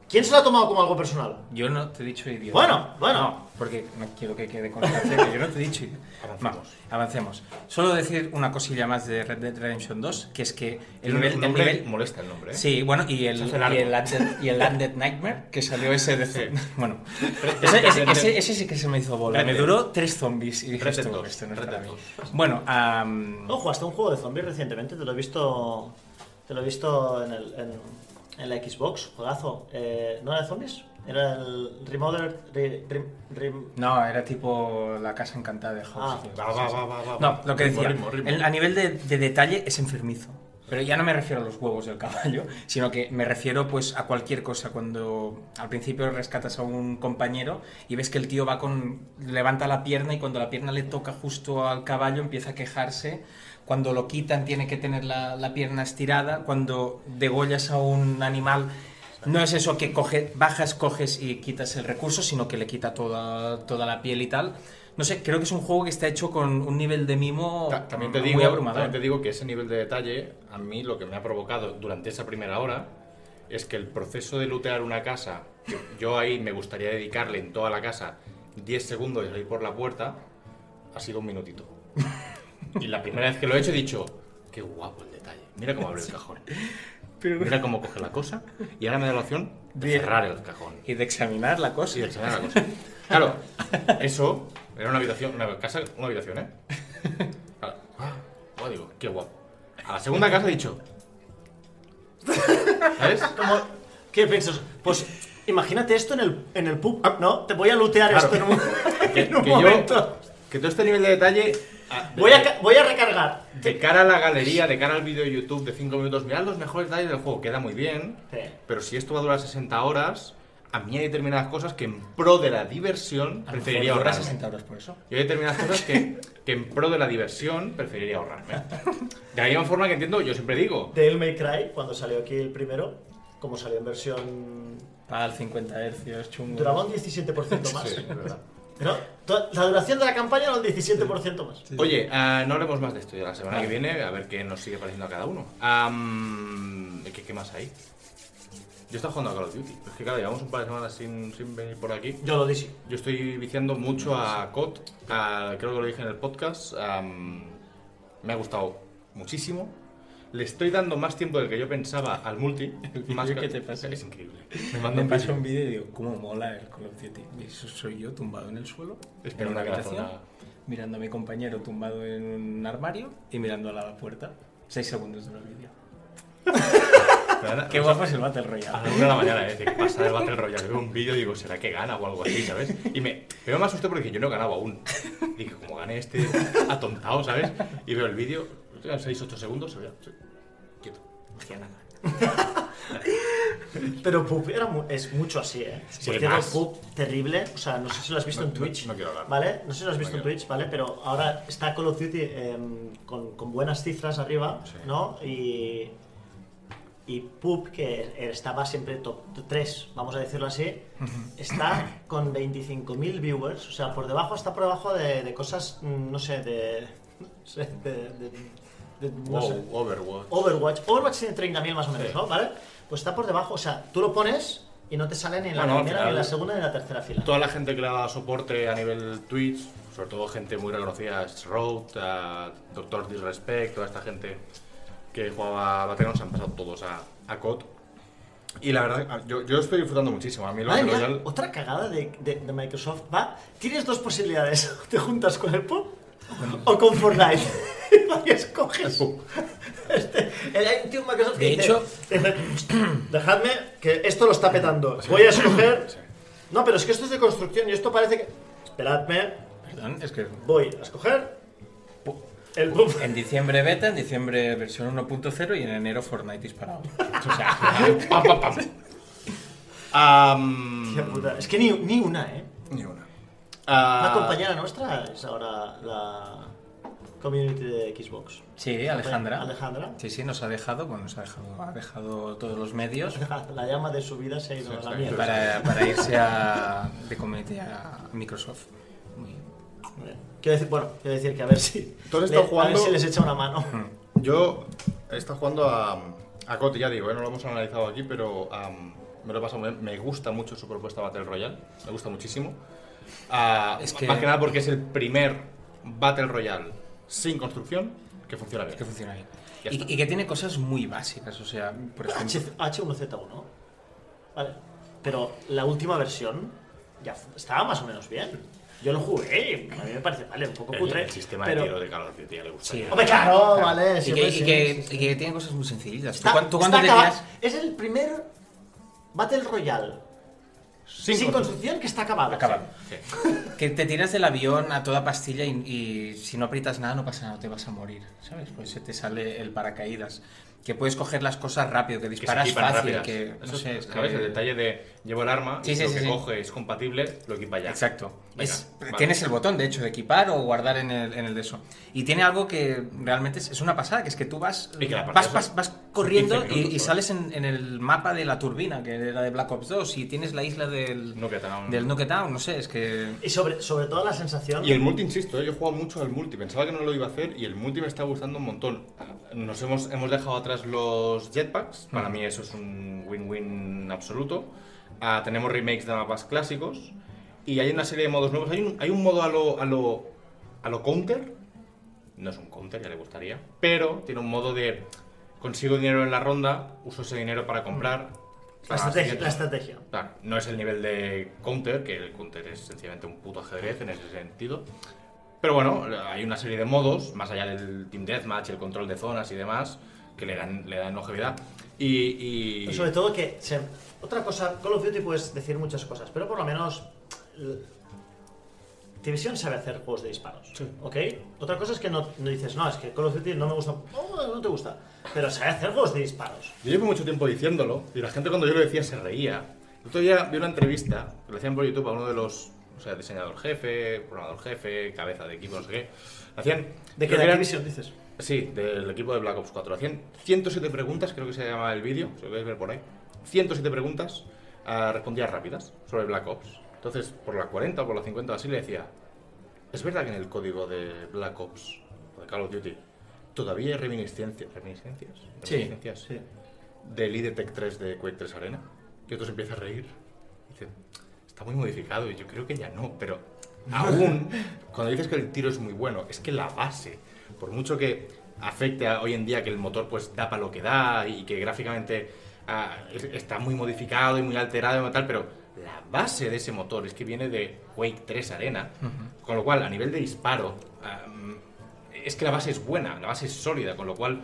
Speaker 3: ¿Quién se lo ha tomado como algo personal?
Speaker 1: Yo no te he dicho idiota.
Speaker 3: Bueno, bueno.
Speaker 1: No, porque no quiero que quede constancia que yo no te he dicho idiota.
Speaker 2: Avancemos.
Speaker 1: Vamos, avancemos. Solo decir una cosilla más de Red Dead Redemption 2, que es que el
Speaker 2: El
Speaker 1: nivel... el
Speaker 2: nombre
Speaker 1: nivel
Speaker 2: molesta el nombre. ¿eh?
Speaker 1: Sí, bueno, y el, y el, Undead, y el Undead Nightmare, que salió ese de...
Speaker 2: Sí.
Speaker 1: Bueno, ese, ese- ese- ese sí que se me hizo bola. Me duró tres zombies y dije, esto,
Speaker 2: 2,
Speaker 1: esto no es
Speaker 2: Red
Speaker 1: para mí.
Speaker 2: 2.
Speaker 1: Bueno, am,
Speaker 3: No, jugaste un juego de zombies recientemente, te lo he visto. Te lo he visto en, el, en, en la Xbox, juegazo. Eh, ¿No era de zombies? Era el Remodeler. Re, re- re-
Speaker 1: no, era tipo la casa encantada de House.
Speaker 3: Ah,
Speaker 1: tío.
Speaker 2: Va, va, va, va, va.
Speaker 1: No, lo que decía,
Speaker 2: ritmo, ritmo.
Speaker 1: el- a nivel de, de detalle es enfermizo. Pero ya no me refiero a los huevos del caballo, sino que me refiero pues a cualquier cosa. Cuando al principio rescatas a un compañero y ves que el tío va con. levanta la pierna y cuando la pierna le toca justo al caballo empieza a quejarse. Cuando lo quitan tiene que tener la, la pierna estirada. Cuando degollas a un animal. No es eso que coge, bajas, coges y quitas el recurso, sino que le quita toda, toda la piel y tal. No sé, creo que es un juego que está hecho con un nivel de mimo
Speaker 2: Ta- También te,
Speaker 1: muy
Speaker 2: digo,
Speaker 1: abrumador.
Speaker 2: también te digo que ese nivel de detalle, a mí lo que me ha provocado durante esa primera hora es que el proceso de lootear una casa, que yo ahí me gustaría dedicarle en toda la casa 10 segundos y salir por la puerta, ha sido un minutito. Y la primera vez que lo he hecho he dicho, qué guapo el detalle. Mira cómo abre el cajón. Mira cómo coge la cosa. Y ahora me da la opción de cerrar el cajón.
Speaker 1: Y de examinar la cosa.
Speaker 2: Sí, de examinar la cosa. Claro, eso era una habitación, una casa, una habitación, ¿eh? Claro. Ah, oh, digo, qué guapo. A la segunda casa he dicho. ¿Sabes?
Speaker 3: como- ¿Qué piensas? Pues imagínate esto en el, en el pub, ¿no? Te voy a lootear
Speaker 2: Claro.
Speaker 3: esto en un,
Speaker 2: Que,
Speaker 3: en un
Speaker 2: que yo
Speaker 3: momento.
Speaker 2: Que todo este nivel de detalle. ah, de-
Speaker 3: Voy a, voy a recargar.
Speaker 2: De cara a la galería, de cara al vídeo de YouTube de 5 minutos, mirad los mejores detalles del juego, queda muy bien.
Speaker 3: Sí.
Speaker 2: Pero si esto va a durar 60 horas, a mí hay determinadas cosas que en pro de la diversión
Speaker 1: A lo
Speaker 2: preferiría
Speaker 1: dura
Speaker 2: ahorrarme.
Speaker 1: 60 horas por eso.
Speaker 2: Y hay determinadas cosas que, que en pro de la diversión preferiría ahorrarme. De la misma forma que entiendo, yo siempre digo,
Speaker 3: Devil May Cry, cuando salió aquí el primero, como salió en versión.
Speaker 1: Para el 50 Hz, chungo.
Speaker 3: duraba un 17% más.
Speaker 2: Sí, es verdad.
Speaker 3: Pero la duración de la campaña era un 17% más.
Speaker 2: Oye, ah, no hablemos más de esto ya la semana que viene, a ver qué nos sigue pareciendo a cada uno. ¿qué, qué más hay? Yo estaba jugando a Call of Duty. Es que claro, llevamos un par de semanas sin, sin venir por aquí.
Speaker 3: Yo lo dije.
Speaker 2: Yo estoy viciando mucho a COD, a- creo que lo dije en el podcast. me ha gustado muchísimo. Le estoy dando más tiempo del que yo pensaba al multi.
Speaker 1: vídeo
Speaker 2: más
Speaker 1: que te pasé.
Speaker 2: Es increíble. Me manda un vídeo.
Speaker 1: un vídeo y digo, ¿cómo mola el Call of Duty? Eso soy yo tumbado en el suelo, en
Speaker 2: Esperando
Speaker 1: una
Speaker 2: a
Speaker 1: habitación,
Speaker 2: zona-
Speaker 1: mirando a mi compañero tumbado en un armario y mirando a la puerta. 6 segundos del vídeo.
Speaker 2: Pero,
Speaker 1: Qué guapo es el Battle
Speaker 2: A
Speaker 1: Royale.
Speaker 2: la una de la mañana, ¿eh? De pasa del Battle Royale. Veo un vídeo y digo, ¿será que gana o algo así, ¿sabes? Y me, me asusté porque yo no he ganado aún. Dije, como gané este atontado, ¿sabes? Y veo el vídeo, 6-8 segundos, se hacía nada.
Speaker 3: Pero Pup era mu- es mucho así, ¿eh?
Speaker 2: Sí,
Speaker 3: Por cierto,
Speaker 2: más.
Speaker 3: Pup terrible. O sea, no sé si lo has visto
Speaker 2: No,
Speaker 3: en
Speaker 2: no,
Speaker 3: Twitch.
Speaker 2: no quiero hablar.
Speaker 3: ¿Vale? No sé si lo has visto
Speaker 2: No
Speaker 3: en
Speaker 2: quiero.
Speaker 3: Twitch, ¿vale? Pero ahora está Call of Duty em, con, con buenas cifras arriba,
Speaker 2: Sí.
Speaker 3: ¿no? Y. Y Pup, que estaba siempre top 3, vamos a decirlo así, está con 25.000 viewers. O sea, por debajo, está por debajo de, de cosas, mm, no sé, de. no sé, de. de- de- no
Speaker 2: Wow,
Speaker 3: sé.
Speaker 2: Overwatch.
Speaker 3: Overwatch. Overwatch tiene 30.000 más o menos,
Speaker 2: Sí.
Speaker 3: ¿no? ¿Vale? Pues está por debajo. O sea, tú lo pones y no te sale ni en la
Speaker 2: Bueno,
Speaker 3: primera, ni en
Speaker 2: final-
Speaker 3: la segunda, ni en la tercera fila.
Speaker 2: Toda la gente que le da soporte a nivel Twitch, sobre todo gente muy reconocida, Road, Doctor Disrespect, toda esta gente que jugaba a Battlegrounds han pasado todos a, a COD. Y la verdad, yo, yo estoy disfrutando muchísimo. A mí el
Speaker 3: Madre mía, otra cagada de, de- de Microsoft. Va, tienes dos posibilidades. Te juntas con el PUB o con Fortnite. y escoges. Este, el- hay un tío en Microsoft que
Speaker 1: De
Speaker 3: dice,
Speaker 1: hecho-
Speaker 3: dice, dejadme que esto lo está petando. Voy a escoger... No, pero es que esto es de construcción y esto parece que... Esperadme,
Speaker 1: Perdón, es que
Speaker 3: voy a escoger el PUB.
Speaker 1: en diciembre beta, en diciembre versión 1.0 y en enero Fortnite disparado. O sea,
Speaker 2: Pam, pam, pam. Am,
Speaker 3: Hostia puta, Es que ni, ni una, ¿eh?
Speaker 2: Ni una.
Speaker 3: Una
Speaker 2: Ah,
Speaker 3: compañera nuestra es ahora la community de Xbox.
Speaker 1: sí, Alejandra.
Speaker 3: Alejandra.
Speaker 1: Sí, sí, nos ha dejado, bueno, nos ha dejado, ha dejado todos los medios
Speaker 3: La llama de su vida se ha ido
Speaker 2: Sí,
Speaker 3: a la mierda.
Speaker 1: para, para irse a, de community a Microsoft. Muy bien.
Speaker 3: Muy bien. Quiero decir, bueno, quiero decir que a ver si.
Speaker 2: Tú has
Speaker 3: le-
Speaker 2: estado
Speaker 3: A
Speaker 2: jugando-
Speaker 3: ver si les echa una mano.
Speaker 2: Yo he estado jugando a, a COD, ya digo, ¿eh? no lo hemos analizado aquí, pero am, me lo he pasado muy bien. Me gusta mucho su propuesta Battle Royale, me gusta muchísimo. Ah,
Speaker 1: Es que-
Speaker 2: Más que nada porque es el primer Battle Royale sin construcción que funciona bien.
Speaker 1: que funciona bien. Y, y que tiene cosas muy básicas, o sea, por ejemplo...
Speaker 3: H, 1 z 1 Vale. Pero la última versión ya estaba más o menos bien. Yo lo jugué a mí me parece, vale, un poco
Speaker 2: El,
Speaker 3: cutre.
Speaker 2: el sistema
Speaker 3: pero...
Speaker 2: de tiro de Call of Duty ya le gusta.
Speaker 1: Sí.
Speaker 3: Hombre, claro, vale.
Speaker 1: Y
Speaker 3: sí,
Speaker 1: que,
Speaker 3: hombre,
Speaker 1: y
Speaker 3: sí,
Speaker 1: que-
Speaker 3: sí, sí.
Speaker 1: y que tiene cosas muy sencillas.
Speaker 3: Está-
Speaker 1: ¿Tú, cuando
Speaker 3: está
Speaker 1: te
Speaker 3: acaba-
Speaker 1: tiras...
Speaker 3: Es el primer Battle Royale sin,
Speaker 2: Sin
Speaker 3: construcción que está acabado.
Speaker 1: Acabado.
Speaker 2: Sí.
Speaker 1: Que te tiras del avión a toda pastilla y, y si no aprietas nada no pasa nada, te vas a morir, ¿sabes? Pues se te sale el paracaídas. Que puedes coger las cosas rápido, que
Speaker 2: Que
Speaker 1: disparas
Speaker 2: equipan
Speaker 1: fácil,
Speaker 2: rápidas.
Speaker 1: que...
Speaker 2: Eso
Speaker 1: No sé, es
Speaker 2: ¿sabes?
Speaker 1: que-
Speaker 2: El detalle de llevo el arma
Speaker 1: Sí,
Speaker 2: y
Speaker 1: sí,
Speaker 2: lo
Speaker 1: sí,
Speaker 2: que
Speaker 1: sí.
Speaker 2: coge es compatible, lo equipa ya.
Speaker 1: Exacto.
Speaker 2: Venga,
Speaker 1: Es-
Speaker 2: vale.
Speaker 1: Tienes el botón, de hecho, de equipar o guardar en el, en el de eso. Y tiene algo que realmente es, es una pasada, que es que tú vas,
Speaker 2: Y que
Speaker 1: vas, vas, vas corriendo
Speaker 2: 15
Speaker 1: y-
Speaker 2: minutos,
Speaker 1: y,
Speaker 2: ¿no?
Speaker 1: sales en, en el mapa de la turbina, que era de Black Ops 2, y tienes la isla del,
Speaker 2: Nuke Town.
Speaker 1: del Nuke Town, no sé, es que...
Speaker 3: Y sobre, sobre todo la sensación.
Speaker 2: Y el multi, insisto, ¿eh? yo he jugado mucho al multi. Pensaba que no lo iba a hacer y el multi me está gustando un montón. Nos hemos, hemos dejado atrás los jetpacks. Para
Speaker 1: Mm.
Speaker 2: mí eso es un win-win absoluto. Ah, tenemos remakes de mapas clásicos. Y hay una serie de modos nuevos. Hay un, hay un modo a lo, a, lo, a lo counter. No es un counter, ya le gustaría. Pero tiene un modo de consigo dinero en la ronda, uso ese dinero para comprar.
Speaker 3: la,
Speaker 2: para
Speaker 3: estrategia,
Speaker 2: siguiente.
Speaker 3: la estrategia.
Speaker 2: Claro, no es el nivel de counter, que el counter es sencillamente un puto ajedrez en ese sentido. Pero bueno, hay una serie de modos, más allá del Team Deathmatch, el control de zonas y demás, que le dan, le dan longevidad. Y, y-
Speaker 3: Pero sobre todo que. se- otra cosa, Call of Duty puedes decir muchas cosas, pero por lo menos. Activision sabe hacer juegos de disparos.
Speaker 2: Sí.
Speaker 3: ¿Ok? Otra cosa es que no, no dices, no, es que Call of Duty no me gusta. No, no te gusta. Pero sabe hacer juegos de disparos.
Speaker 2: Yo llevo mucho tiempo diciéndolo y la gente cuando yo lo decía se reía. El otro día vi una entrevista que le hacían por YouTube a uno de los, o sea, diseñador jefe, programador jefe, cabeza de equipo, no sé qué. Hacían...
Speaker 3: ¿De qué de Activision dices?
Speaker 2: Sí, del equipo de Black Ops 4. Hacían 107 preguntas, creo que se llama el vídeo, si lo queréis ver por ahí. 107 preguntas, ah, respondía rápidas sobre Black Ops. Entonces, por la 40 o por la 50 o así le decía, ¿es verdad que en el código de Black Ops o de Call of Duty todavía hay reminiscencias, reminiscencias,
Speaker 1: Sí,
Speaker 2: reminiscencias
Speaker 3: Sí.
Speaker 2: del IDTech 3 de Quake 3 Arena? Y otros empiezan a reír. Dice, está muy modificado y yo creo que ya no, pero aún, cuando dices que el tiro es muy bueno, es que la base, por mucho que afecte a hoy en día que el motor pues da para lo que da y que gráficamente ah, es- está muy modificado y muy alterado y tal, pero la base de ese motor es que viene de Quake 3 Arena, con lo cual a nivel de disparo es que la base es buena, la base es sólida, con lo cual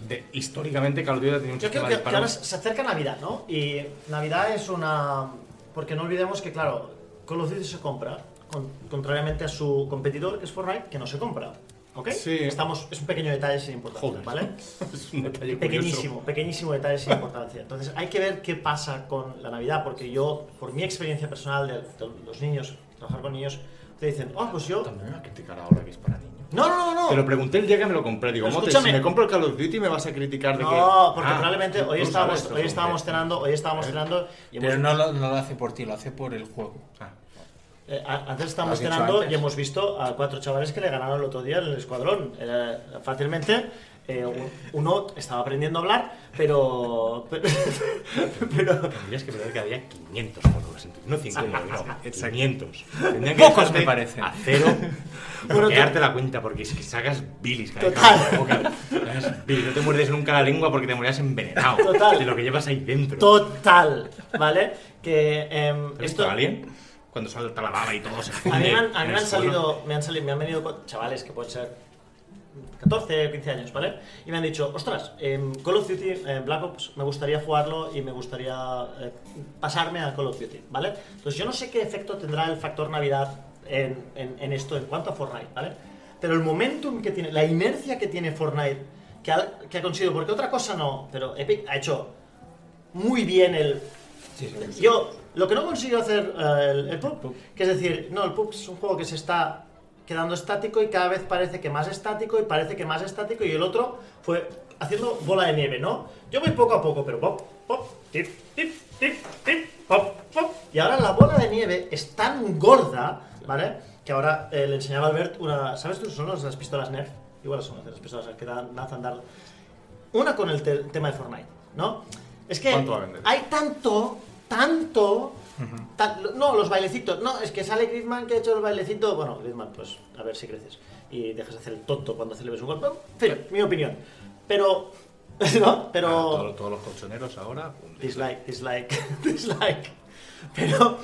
Speaker 2: de- históricamente Call of Duty ha tenido un
Speaker 3: Yo creo que, ahora se acerca Navidad, ¿no? Y Navidad es una... Porque no olvidemos que, claro, Call of Duty se compra, con- contrariamente a su competidor, que es Fortnite, que no se compra. ¿Ok?
Speaker 2: Sí.
Speaker 3: Estamos, es un pequeño detalle sin importancia,
Speaker 2: Joder.
Speaker 3: ¿vale?
Speaker 2: es un detalle curioso.
Speaker 3: Pequeñísimo, pequeñísimo detalle sin importancia. Entonces hay que ver qué pasa con la Navidad, porque yo, por mi experiencia personal de, de los niños, trabajar con niños, te dicen, oh, pues yo...
Speaker 2: También me va a criticar ahora que es para niños.
Speaker 3: No, no, no, no.
Speaker 2: Te lo pregunté el día que me lo compré. Digo, Mote,
Speaker 3: escúchame.
Speaker 2: si me compro el Call of Duty me vas a criticar de que...
Speaker 3: No, porque
Speaker 2: Ah,
Speaker 3: probablemente hoy estábamos,
Speaker 2: esto,
Speaker 3: hoy estábamos cenando, hoy estábamos cenando y hemos
Speaker 1: Pero no lo, no lo hace por ti, lo hace por el juego.
Speaker 2: Ah,
Speaker 3: Eh, antes estábamos
Speaker 1: ¿Lo has dicho
Speaker 3: cenando y hemos visto a cuatro chavales que le ganaron el otro día en el escuadrón. Era fácilmente. eh, un- uno estaba aprendiendo a hablar, pero. Pero. pero-
Speaker 2: tendrías que perder que había 500 followers en Twitch. No 50, no,
Speaker 1: Exacto.
Speaker 2: 500. Tendrían que
Speaker 1: Pocos me parecen.
Speaker 2: A cero.
Speaker 3: Bueno,
Speaker 2: bloquearte la cuenta porque es que sacas bilis cada vez boca. Sacas bilis. No te muerdes nunca la lengua porque te morías envenenado.
Speaker 3: Total.
Speaker 2: De lo que llevas ahí dentro.
Speaker 3: total, ¿vale? Que. em,
Speaker 2: ¿Has visto
Speaker 3: esto.
Speaker 2: a Alien? Cuando salta la baba y todo se
Speaker 3: A
Speaker 2: funde.
Speaker 3: mí, me han, a mí
Speaker 2: en
Speaker 3: me han salido, me han salido, me han venido chavales que pueden ser 14, 15 años, ¿vale? Y me han dicho, ostras, em, Call of Duty, em, Black Ops, me gustaría jugarlo y me gustaría eh, pasarme a Call of Duty, ¿vale? Entonces yo no sé qué efecto tendrá el factor Navidad en, en- en esto en cuanto a Fortnite, ¿vale? Pero el momentum que tiene, la inercia que tiene Fortnite, que ha, que ha conseguido, porque otra cosa no, pero Epic ha hecho muy bien el, yo, lo que no consigo hacer eh, el, el PUB, que es decir, no, el PUB es un juego que se está quedando estático y cada vez parece que más estático y parece que más estático y el otro fue haciendo bola de nieve, ¿no? Yo voy poco a poco, pero pop, pop, tip, tip, tip, tip, pop, pop. Y ahora la bola de nieve es tan gorda, ¿vale? Que ahora eh, le enseñaba a Albert una... ¿Sabes tú? Son las pistolas Nerf. Igual son las pistolas que dan, lanzan dar... Una con el te- tema de Fortnite, ¿no? Es que hay tanto, tanto. tan- no, los bailecitos. No, es que sale Griezmann que ha hecho el bailecito. Bueno, Griezmann, pues a ver si creces. Y dejas de hacer el tonto cuando celebres un gol. Bueno, En fin, mi opinión. Pero. ¿No? Pero.
Speaker 2: todo- todos los colchoneros ahora.
Speaker 3: Dislike, dislike, dislike. Pero,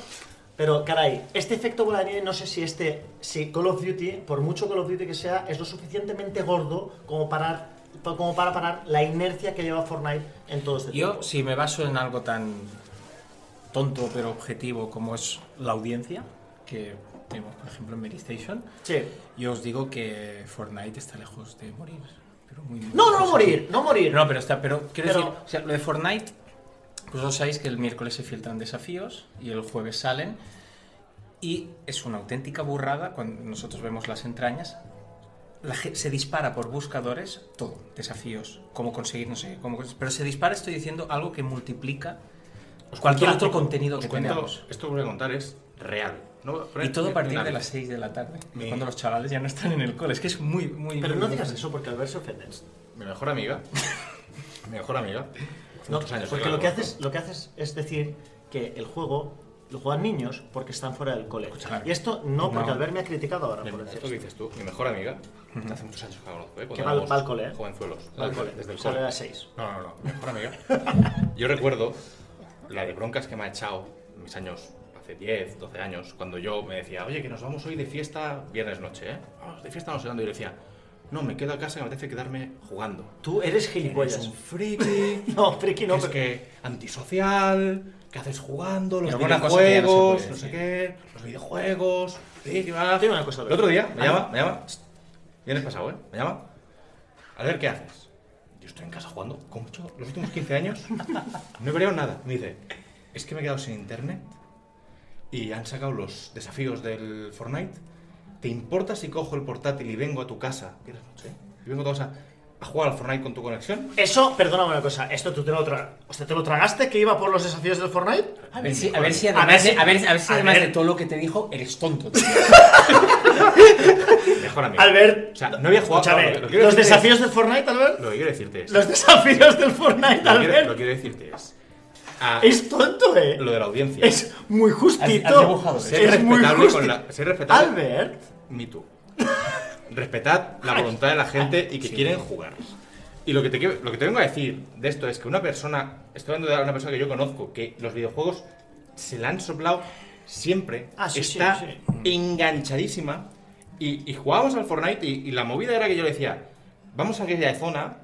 Speaker 3: pero, caray, este efecto bola de nieve, no sé si este, si Call of Duty, por mucho Call of Duty que sea, es lo suficientemente gordo como para, como para parar la inercia que lleva Fortnite en todo este
Speaker 1: Yo,
Speaker 3: tiempo.
Speaker 1: si me baso en algo tan tonto pero objetivo como es la audiencia, que tenemos por ejemplo en Mary Station,
Speaker 3: Sí.
Speaker 1: yo os digo que Fortnite está lejos de morir. Pero muy, muy
Speaker 3: No, no, no morir, no morir.
Speaker 1: No, pero está, pero quiero
Speaker 3: Pero-
Speaker 1: decir, o sea, lo de Fortnite, pues os sabéis que el miércoles se filtran desafíos y el jueves salen. Y es una auténtica burrada cuando nosotros vemos las entrañas. La se dispara por buscadores todo, desafíos, cómo conseguir, no sé, cómo, pero se dispara, estoy diciendo, algo que multiplica cualquier otro contenido
Speaker 2: Os
Speaker 1: que
Speaker 2: cuento,
Speaker 1: tengamos.
Speaker 2: esto que voy a contar es real. No
Speaker 1: Y todo a partir de las 6 de la tarde,
Speaker 2: Mi-
Speaker 1: cuando los chavales ya no están en el cole. Es que es muy, muy...
Speaker 3: Pero
Speaker 1: muy-
Speaker 3: no digas eso porque al ver se ofende.
Speaker 2: Mi mejor amiga. mi mejor amiga.
Speaker 3: No,
Speaker 2: años
Speaker 3: porque lo que, haces, lo que haces es decir que el juego lo juegan niños porque están fuera del cole.
Speaker 1: Claro.
Speaker 3: Y esto no, porque
Speaker 1: No.
Speaker 3: Albert me ha criticado ahora por
Speaker 2: esto que dices tú, mi mejor amiga, que hace muchos años que la conozco, ¿eh?
Speaker 3: Que va va al cole, ¿eh?
Speaker 2: Jovenzuelos.
Speaker 3: Va al cole,
Speaker 2: Desde el
Speaker 3: sale
Speaker 2: cole.
Speaker 3: a las 6.
Speaker 2: No, no, no. Mi mejor amiga. Yo recuerdo la de broncas que me ha echado mis años, hace 10, 12 años, cuando yo me decía, oye, que nos vamos hoy de fiesta viernes noche, ¿eh? Vamos de fiesta no sé dónde. Y yo le decía, No, me quedo a casa y me apetece quedarme jugando.
Speaker 3: Tú eres
Speaker 2: Eres
Speaker 3: gilipollas.
Speaker 2: un friki,
Speaker 3: No, friki no,
Speaker 2: que es
Speaker 3: pero...
Speaker 2: que antisocial, ¿qué haces jugando? Los
Speaker 1: que no
Speaker 2: videojuegos, no sé qué, los videojuegos, sí, que
Speaker 3: una cosa,
Speaker 2: El otro día me
Speaker 3: Ah,
Speaker 2: llama,
Speaker 3: no.
Speaker 2: me llama, viernes pasado, ¿eh? Me llama, a ver qué haces. En casa jugando, como hecho los últimos 15 años, no he variado nada. Me dice, es que me he quedado sin internet y han sacado los desafíos del Fortnite. ¿Te importa si cojo el portátil y vengo a tu casa? ¿Qué noche? Y vengo a tu casa a jugar al Fortnite con tu conexión.
Speaker 3: Eso, perdóname una cosa, ¿esto tú te lo, tra- o sea, ¿te lo tragaste que iba por los desafíos del Fortnite?
Speaker 1: A ver si, a ver si
Speaker 3: A
Speaker 1: además,
Speaker 3: ver si-
Speaker 1: de, a ver, a ver si
Speaker 3: a
Speaker 1: además
Speaker 3: ver.
Speaker 1: de todo lo que te dijo, eres tonto. tío.
Speaker 2: Mejor amigo.
Speaker 3: Albert,
Speaker 2: O sea, no había jugado.
Speaker 3: escúchame,
Speaker 2: no, lo quiero
Speaker 3: los desafíos del Fortnite, Albert,
Speaker 2: es- Lo que quiero decirte es.
Speaker 3: los desafíos del Fortnite,
Speaker 2: Lo que quiero, lo
Speaker 3: Albert,
Speaker 2: que quiero decirte es. ah,
Speaker 3: es tonto, eh.
Speaker 2: lo de la audiencia.
Speaker 3: Es muy justito.
Speaker 1: Has- has dibujado
Speaker 2: Ser
Speaker 3: es muy
Speaker 2: respetable
Speaker 3: justi-
Speaker 2: con la. Ser respetable.
Speaker 3: Albert,
Speaker 2: Me too. Respetad la voluntad de la gente y que
Speaker 1: Sí.
Speaker 2: quieren jugar. Y lo que, te, quiero- lo que te vengo a decir de esto es que una persona, estoy hablando de una persona que yo conozco, que los videojuegos se la han soplado siempre,
Speaker 3: Ah, sí,
Speaker 2: está
Speaker 3: sí.
Speaker 2: enganchadísima y, y jugábamos al Fortnite y, y la movida era que yo le decía, vamos a aquella zona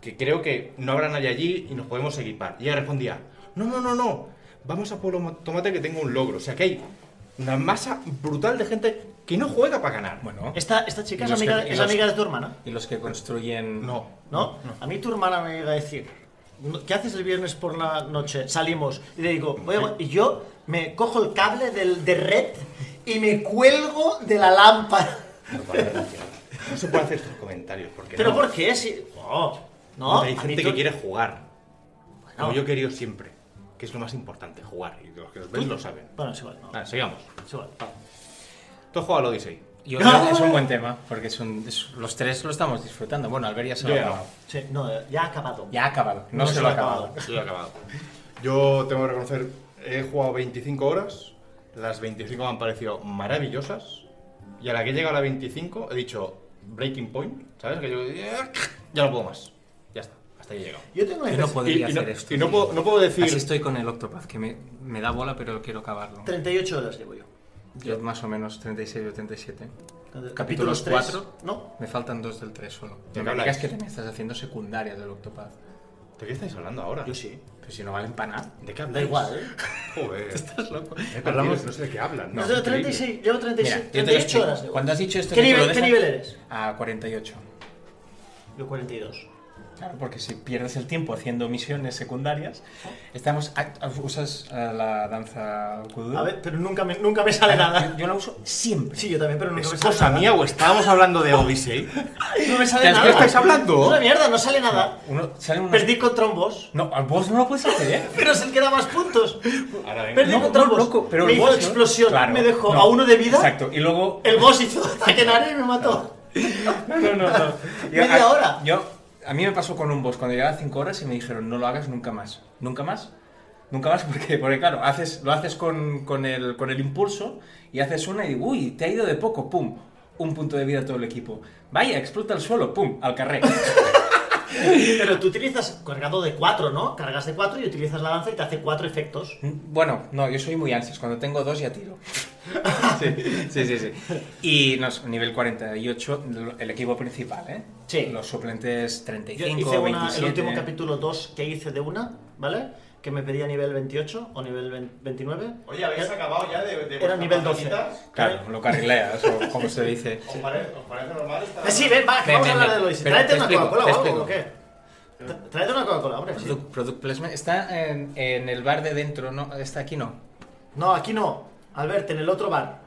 Speaker 2: que creo que no habrá nadie allí y nos podemos equipar. Y ella respondía, no, no, no, no, vamos a Pueblo Mo- Tomate que tengo un logro. O sea que hay una masa brutal de gente que no juega para ganar.
Speaker 1: Bueno,
Speaker 3: esta, esta chica es amiga,
Speaker 1: que- y
Speaker 3: es
Speaker 1: los-
Speaker 3: amiga de tu hermana,
Speaker 1: y los que construyen.
Speaker 2: No.
Speaker 3: ¿no? A mí tu hermana me llega a decir, ¿qué haces el viernes por la noche? Salimos. Y le digo, voy a- y yo me cojo el cable del, de red y me cuelgo de la lámpara.
Speaker 2: No, se puede hacer estos comentarios. Porque
Speaker 3: ¿Pero
Speaker 2: no.
Speaker 3: por qué? Si... Oh, no,
Speaker 2: Hay gente
Speaker 3: tú-
Speaker 2: que quiere jugar. Como yo he querido siempre. Que es lo más importante, jugar. Y los que nos ven lo saben.
Speaker 3: Bueno, es igual, no.
Speaker 2: Vale, sigamos.
Speaker 3: Es igual.
Speaker 2: Tú has jugado al Odyssey.
Speaker 1: Yo creo que es un buen tema, porque es un- es- los tres lo estamos disfrutando. Bueno, Albert ya se lo
Speaker 2: Yo
Speaker 1: ha acabado.
Speaker 3: Sí, no, ya ha acabado.
Speaker 1: Ya ha acabado, no,
Speaker 3: No
Speaker 1: se,
Speaker 3: se
Speaker 1: lo ha acabado.
Speaker 2: Estoy acabado. Yo tengo que reconocer, he jugado 25 horas. Las 25 me han parecido maravillosas. Y a la que he llegado a la 25 he dicho breaking point. ¿Sabes? Que yo ya no puedo más. Hasta ahí he llegado.
Speaker 3: Yo tengo
Speaker 1: Yo no podría
Speaker 2: y, y no,
Speaker 1: hacer esto.
Speaker 2: y no puedo, no puedo decir.
Speaker 1: Así estoy con el Octopath, que me, me da bola, pero quiero acabarlo.
Speaker 3: 38 horas llevo yo.
Speaker 1: Yo más o menos 36 o 37.
Speaker 3: Capítulos
Speaker 1: Capítulos
Speaker 3: tres,
Speaker 1: 4.
Speaker 3: No.
Speaker 1: Me faltan dos del 3 solo.
Speaker 2: ¿De
Speaker 1: No
Speaker 2: qué
Speaker 1: me digas que te estás haciendo secundarias del Octopath.
Speaker 2: ¿De qué estáis hablando ahora?
Speaker 3: Yo sí.
Speaker 1: Pero si no valen para nada.
Speaker 2: ¿De qué
Speaker 3: Da
Speaker 2: habláis?
Speaker 3: igual, ¿eh?
Speaker 2: Joder.
Speaker 1: Estás loco.
Speaker 2: Perdido,
Speaker 1: Hablamos-
Speaker 2: no sé de qué hablan.
Speaker 3: No,
Speaker 2: No,
Speaker 3: llevo
Speaker 2: increíble.
Speaker 3: 36, llevo 36,
Speaker 1: Mira, yo te lo
Speaker 3: 38
Speaker 1: explico.
Speaker 3: horas. llevo.
Speaker 1: Cuando has dicho esto
Speaker 3: ¿Qué nivel, ¿Qué nivel eres?
Speaker 1: A 48.
Speaker 3: Yo 42.
Speaker 1: Claro, porque si pierdes el tiempo haciendo misiones secundarias, estamos a- a- usas eh, la danza kuduro.
Speaker 3: A ver, pero nunca me, nunca me sale nada.
Speaker 1: Yo, yo la uso siempre.
Speaker 3: Sí, yo también, pero nunca
Speaker 2: ¿Es
Speaker 3: me sale
Speaker 2: cosa
Speaker 3: nada.
Speaker 2: mía o estábamos hablando de Odyssey?
Speaker 3: No me sale
Speaker 1: ¿Qué
Speaker 3: nada.
Speaker 2: ¿Qué estáis hablando?
Speaker 3: Una mierda, no sale nada.
Speaker 1: Uno, salen unos-
Speaker 3: Perdí contra un boss.
Speaker 1: No, al boss no lo puedes hacer, ¿eh?
Speaker 3: Pero es el que da más puntos.
Speaker 2: Ahora venga.
Speaker 3: Perdí
Speaker 1: No,
Speaker 3: contra un
Speaker 1: no,
Speaker 3: boss.
Speaker 1: loco, pero
Speaker 3: me
Speaker 1: el
Speaker 3: hizo
Speaker 1: boss,
Speaker 3: explosión,
Speaker 1: Claro,
Speaker 3: me dejó
Speaker 1: no.
Speaker 3: a uno de vida.
Speaker 1: Exacto, y luego...
Speaker 3: El boss hizo ataque en área y me mató.
Speaker 1: No, no, no.
Speaker 3: Media
Speaker 1: a-
Speaker 3: hora.
Speaker 1: Yo, a mí me pasó con un boss cuando llegaba a 5 horas y me dijeron, no lo hagas nunca más. ¿Nunca más? Nunca más porque, porque claro, haces, lo haces con, con, el, con el impulso y haces una y digo, uy, te ha ido de poco, pum. Un punto de vida a todo el equipo. Vaya, explota el suelo, pum, al carré.
Speaker 3: Pero tú utilizas cargado de 4, ¿no? Cargas de 4 y utilizas la lanza y te hace 4 efectos.
Speaker 1: Bueno, no, yo soy muy ansias. Cuando tengo dos ya tiro. sí, sí, sí, sí. Y no, sé, nivel 48, el equipo principal, ¿eh?
Speaker 3: Sí.
Speaker 1: Los suplentes
Speaker 3: Yo
Speaker 1: 35,
Speaker 3: hice una,
Speaker 1: 27.
Speaker 3: el último capítulo 2 que hice de una, ¿vale? Que me pedía nivel 28 o nivel 20 29.
Speaker 2: Oye, ¿habéis acabado ya de, de
Speaker 3: Era nivel 12.
Speaker 1: Claro, lo carrileas, o como se dice.
Speaker 2: ¿Os parece, os parece normal esta...
Speaker 3: Eh, sí, ven, va, que
Speaker 1: Ven,
Speaker 3: vamos a hablar
Speaker 1: ven.
Speaker 3: de Lois. Tráete
Speaker 1: te
Speaker 3: una Coca-Cola o algo,
Speaker 1: explico.
Speaker 3: ¿o qué? Tráete una Coca-Cola, hombre. sí.
Speaker 1: Product, product placement. Está en, en el bar de dentro, ¿no? Está aquí, no.
Speaker 3: No, aquí no. Albert, en el otro bar.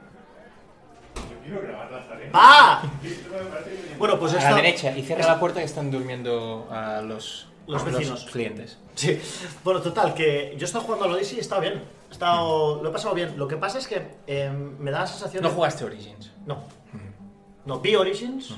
Speaker 2: ¿sabes?
Speaker 3: ¡Va! Bueno, pues
Speaker 1: A
Speaker 3: esta...
Speaker 1: la derecha. Y cierra la puerta que están durmiendo a los,
Speaker 3: Los vecinos.
Speaker 1: clientes.
Speaker 3: Sí. Bueno, total, que yo he estado jugando al Odyssey y he estado bien. He estado... Lo he pasado bien. Lo que pasa es que eh, me da la sensación
Speaker 1: No
Speaker 3: de...
Speaker 1: jugaste Origins.
Speaker 3: No. No, vi Origins,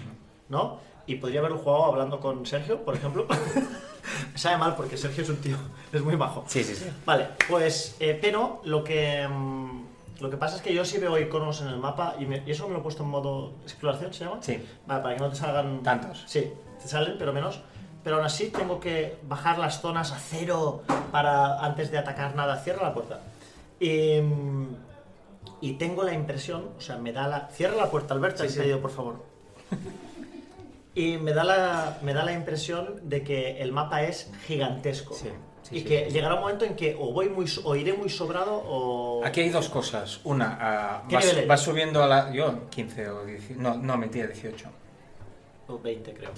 Speaker 3: ¿no? Y podría haberlo jugado hablando con Sergio, por ejemplo. Me sabe mal porque Sergio es un tío, es muy bajo.
Speaker 1: Sí, sí, sí.
Speaker 3: Vale, pues, eh, pero lo que, mm, lo que pasa es que yo sí veo iconos en el mapa y, me- y eso me lo he puesto en modo exploración, ¿se llama?
Speaker 1: Sí.
Speaker 3: Vale, para que no te salgan...
Speaker 1: Tantos.
Speaker 3: Sí, te salen, pero menos. Pero aún así tengo que bajar las zonas a cero para antes de atacar nada. Cierra la puerta. Y, mm, y tengo la impresión, o sea, me da la... Cierra la puerta, Alberto,
Speaker 1: Sí, sí.
Speaker 3: pedido, por favor. Y me da, la, me da la impresión de que el mapa es gigantesco.
Speaker 1: Sí, sí,
Speaker 3: y
Speaker 1: sí,
Speaker 3: que
Speaker 1: sí.
Speaker 3: llegará un momento en que o voy muy o iré muy sobrado o.
Speaker 1: Aquí hay dos cosas. Una,
Speaker 3: ¿Qué
Speaker 1: vas, vas subiendo a la... Yo, 15 o 18... No, no, mentira, 18.
Speaker 3: o 20, creo.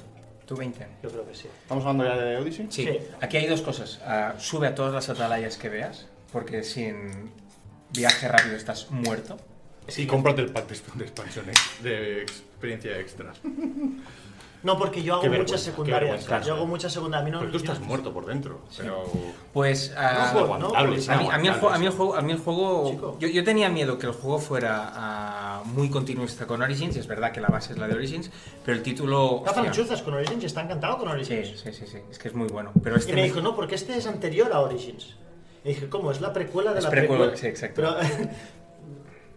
Speaker 1: ¿Tú 20?
Speaker 3: Yo creo que sí.
Speaker 2: ¿Estamos hablando ya de Odyssey?
Speaker 1: Sí.
Speaker 3: Sí.
Speaker 1: Aquí hay dos cosas. Ah, sube a todas las atalayas que veas, porque sin viaje rápido estás muerto.
Speaker 2: Sí, cómprate el pack de, de expansión ex- de experiencia extra.
Speaker 3: No, porque yo hago muchas secundarias. Yo hago muchas secundarias. No
Speaker 2: Porque tú estás muerto por dentro. Pero.
Speaker 1: Pues... ah,
Speaker 3: No,
Speaker 2: es
Speaker 1: A mí, a mí el juego, a mí el juego, a mí el juego- yo, yo tenía miedo que el juego fuera ah, muy continuista con Origins, y es verdad que la base es la de Origins, pero el título...
Speaker 3: Rafa Chuzas con Origins está encantado con Origins.
Speaker 1: sí, sí, sí, sí, es que es muy bueno. Pero este
Speaker 3: Y me dijo, no, porque este es anterior a Origins. Y dije, ¿cómo? Es la precuela de
Speaker 1: Es
Speaker 3: la
Speaker 1: precuela,
Speaker 3: precuela.
Speaker 1: sí, exacto.
Speaker 3: Pero,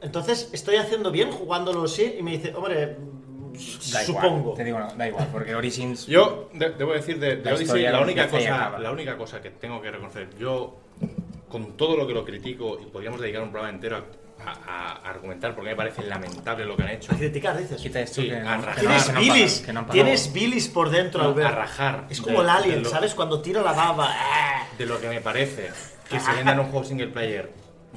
Speaker 3: entonces, estoy haciendo bien jugándolo así y me dice, hombre,
Speaker 1: da igual,
Speaker 3: supongo.
Speaker 1: te digo, no, da igual, porque Origins...
Speaker 2: Yo de- debo decir de, de
Speaker 1: La
Speaker 2: Odyssey, la única, cosa, la única cosa que tengo que reconocer, yo con todo lo que lo critico y podríamos dedicar un programa entero a, a- a argumentar porque me parece lamentable lo que han hecho,
Speaker 3: A criticar, dices.
Speaker 1: Quita esto
Speaker 2: Sí,
Speaker 1: que,
Speaker 2: a rajar.
Speaker 3: Tienes
Speaker 1: no
Speaker 3: bilis,
Speaker 1: que no
Speaker 3: tienes bilis por dentro,
Speaker 2: No,
Speaker 3: Albert.
Speaker 2: a rajar
Speaker 3: Es
Speaker 2: de-
Speaker 3: como el alien,
Speaker 2: lo-
Speaker 3: ¿sabes? Cuando tira la baba. ¡ah!
Speaker 2: de lo que me parece que se venda en un juego single player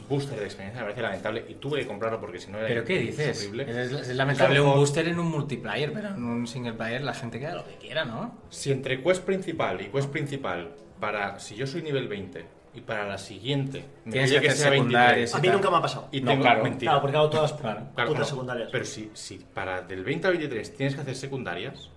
Speaker 2: booster de experiencia me parece lamentable y tuve que comprarlo porque si no era
Speaker 1: ¿Pero qué dices? Es, es lamentable un booster en un multiplayer, pero en un single player la gente queda lo que quiera, ¿no?
Speaker 2: Si entre quest principal y quest principal, para si yo soy nivel 20 y para la siguiente me
Speaker 1: Tienes que
Speaker 2: que
Speaker 1: hacer
Speaker 2: sea 23
Speaker 1: secundarias.
Speaker 3: A mí nunca me ha pasado.
Speaker 2: y
Speaker 1: No,
Speaker 2: tengo
Speaker 1: claro.
Speaker 2: mentira.
Speaker 3: Claro, porque hago todas
Speaker 1: Claro,
Speaker 2: Claro,
Speaker 3: putas
Speaker 2: no.
Speaker 3: secundarias.
Speaker 2: Pero si, si para del 20 al 23 tienes que hacer secundarias,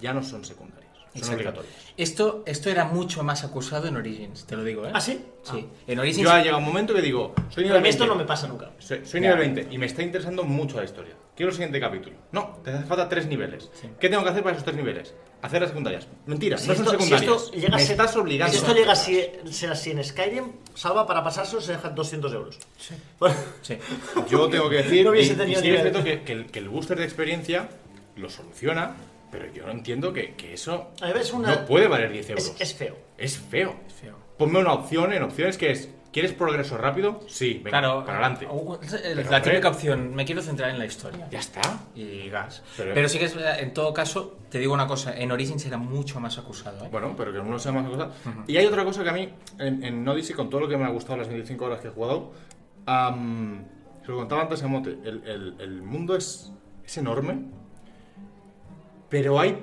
Speaker 2: ya no son secundarias, son obligatorias.
Speaker 1: Esto, esto era mucho más acusado en Origins, te lo digo, ¿eh?
Speaker 3: ¿Ah, sí?
Speaker 1: Sí. En Origins...
Speaker 2: Yo ha llegado un momento que digo, soy
Speaker 3: Pero
Speaker 2: nivel
Speaker 3: a mí esto
Speaker 2: 20,
Speaker 3: no me pasa nunca.
Speaker 2: soy, soy nivel 20 y me está interesando mucho la historia. Quiero el siguiente capítulo. No, te hace falta tres niveles. ¿Qué tengo que hacer para esos tres niveles? Hacer las secundarias. Mentira,
Speaker 3: Si
Speaker 2: no son
Speaker 3: esto- si
Speaker 2: secundarias.
Speaker 3: esto
Speaker 2: me
Speaker 3: ser-
Speaker 2: estás obligando.
Speaker 3: Si esto llega a ser así en Skyrim, Salva para pasárselo se deja 200 euros.
Speaker 1: Sí.
Speaker 3: Bueno,
Speaker 1: Sí.
Speaker 2: Yo tengo que decir,
Speaker 3: No
Speaker 2: y- y, sí es cierto que, que el, que el booster de experiencia lo soluciona, pero yo no entiendo que, que eso
Speaker 3: una-
Speaker 2: no puede valer 10 euros.
Speaker 3: es, es feo.
Speaker 2: Es feo.
Speaker 1: Es feo.
Speaker 2: Ponme una opción en opciones que es, ¿quieres progreso rápido? Sí, venga,
Speaker 1: Claro,
Speaker 2: para adelante.
Speaker 1: uh,
Speaker 2: Pero,
Speaker 1: la típica opción, me quiero centrar en la historia.
Speaker 2: Ya está.
Speaker 1: Y gas.
Speaker 2: Pero-
Speaker 1: Pero, sí que es verdad, en todo caso, te digo una cosa, en Origins era mucho más acusado, ¿eh?
Speaker 2: Bueno, pero que uno sea más cosa. Y hay otra cosa que a mí, en, en Odyssey, con todo lo que me ha gustado las 25 horas que he jugado, am, se lo contaba antes a Mote, el, el- el mundo es, es enorme, pero hay...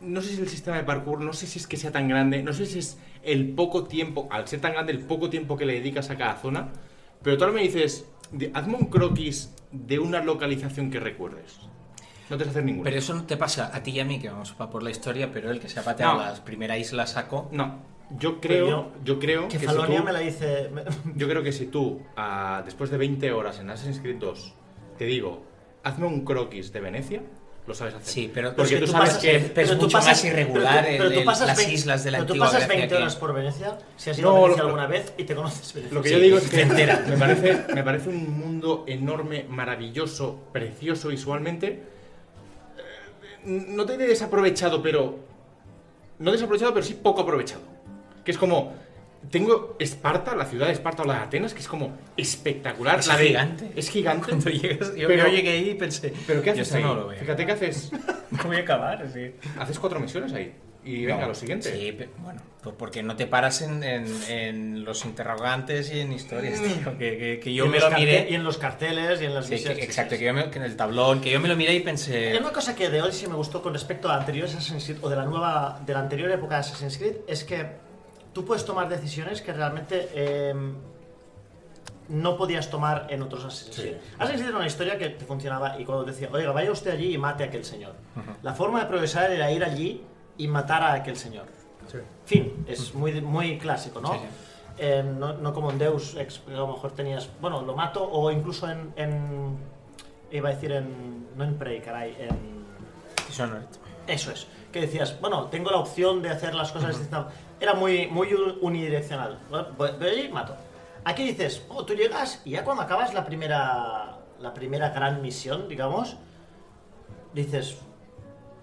Speaker 2: No sé si el sistema de parkour, no sé si es que sea tan grande, no sé si es el poco tiempo, al ser tan grande, el poco tiempo que le dedicas a cada zona, pero tú ahora me dices, hazme un croquis de una localización que recuerdes. No te vas a hacer ninguna.
Speaker 1: Pero eso no te pasa a ti y a mí, que vamos a por la historia, pero el que se ha pateado
Speaker 2: No.
Speaker 1: la primera isla saco.
Speaker 2: No, yo creo,
Speaker 3: yo-
Speaker 2: yo, creo
Speaker 3: Que
Speaker 2: que, si tú,
Speaker 3: me la dice.
Speaker 2: yo creo que si tú, después de 20 horas en Assassin's Creed 2, te digo, hazme un croquis de Venecia, lo sabes hacer.
Speaker 1: Sí, pero
Speaker 2: porque
Speaker 3: es que
Speaker 2: tú
Speaker 3: tú
Speaker 2: sabes
Speaker 3: pasas-
Speaker 2: que...
Speaker 1: pero es
Speaker 3: tú
Speaker 1: mucho más irregular
Speaker 3: pero tú-
Speaker 1: el-
Speaker 3: pero tú
Speaker 1: el-
Speaker 3: pasas
Speaker 1: las
Speaker 3: 20
Speaker 1: islas de la
Speaker 3: pero tú pasas
Speaker 1: Grecia
Speaker 3: 20
Speaker 1: que-
Speaker 3: horas por Venecia, si has ido
Speaker 2: No,
Speaker 3: a Venecia
Speaker 2: lo-
Speaker 3: alguna vez y te conoces Venecia.
Speaker 2: Lo que
Speaker 1: Sí,
Speaker 2: yo digo es que
Speaker 1: te entera.
Speaker 2: me parece, me parece un mundo enorme, maravilloso, precioso visualmente. Eh, No te diré desaprovechado, pero... No desaprovechado, pero sí poco aprovechado. Que es como... Tengo Esparta, la ciudad de Esparta o la de Atenas, que es como espectacular.
Speaker 1: Es
Speaker 2: la de-
Speaker 1: gigante.
Speaker 2: Es gigante.
Speaker 1: Cuando llegas, yo,
Speaker 2: Pero-
Speaker 1: yo llegué ahí y pensé,
Speaker 2: ¿Pero qué haces ahí?
Speaker 1: no lo veo.
Speaker 2: Fíjate que haces,
Speaker 1: No voy a acabar, sí.
Speaker 2: haces cuatro misiones ahí. Y venga,
Speaker 1: No,
Speaker 2: lo siguiente.
Speaker 1: Sí, pe- bueno, pues porque no te paras en, en- en los interrogantes y en historias, tío. Que, que- que
Speaker 3: Y
Speaker 1: yo me lo miré.
Speaker 3: Y en los carteles y en las
Speaker 1: Sí, que-
Speaker 3: misiones.
Speaker 1: exacto, que, yo me- que en el tablón, que yo me lo miré y pensé.
Speaker 3: Hay una cosa que de Odyssey me gustó con respecto a anteriores Assassin's Creed o de la nueva, de la anterior época de Assassin's Creed es que tú puedes tomar decisiones que realmente eh, no podías tomar en otros Assassin's Creed. Assassin's Creed era una historia que te funcionaba y cuando te decía, oiga, vaya usted allí y mate a aquel señor. La forma de progresar era ir allí y matar a aquel señor. Fin, es muy, muy clásico, ¿no?
Speaker 1: Sí, sí.
Speaker 3: Eh, no, no como en Deus Ex, que a lo mejor tenías, bueno, lo mato o incluso en, en- iba a decir en, no en Prey, caray, en,
Speaker 1: Dishonored.
Speaker 3: eso es, que decías, bueno, tengo la opción de hacer las cosas de esta Era muy, muy unidireccional. Voy y mato. Aquí dices, oh, tú llegas y ya cuando acabas la primera, la primera gran misión, digamos, dices,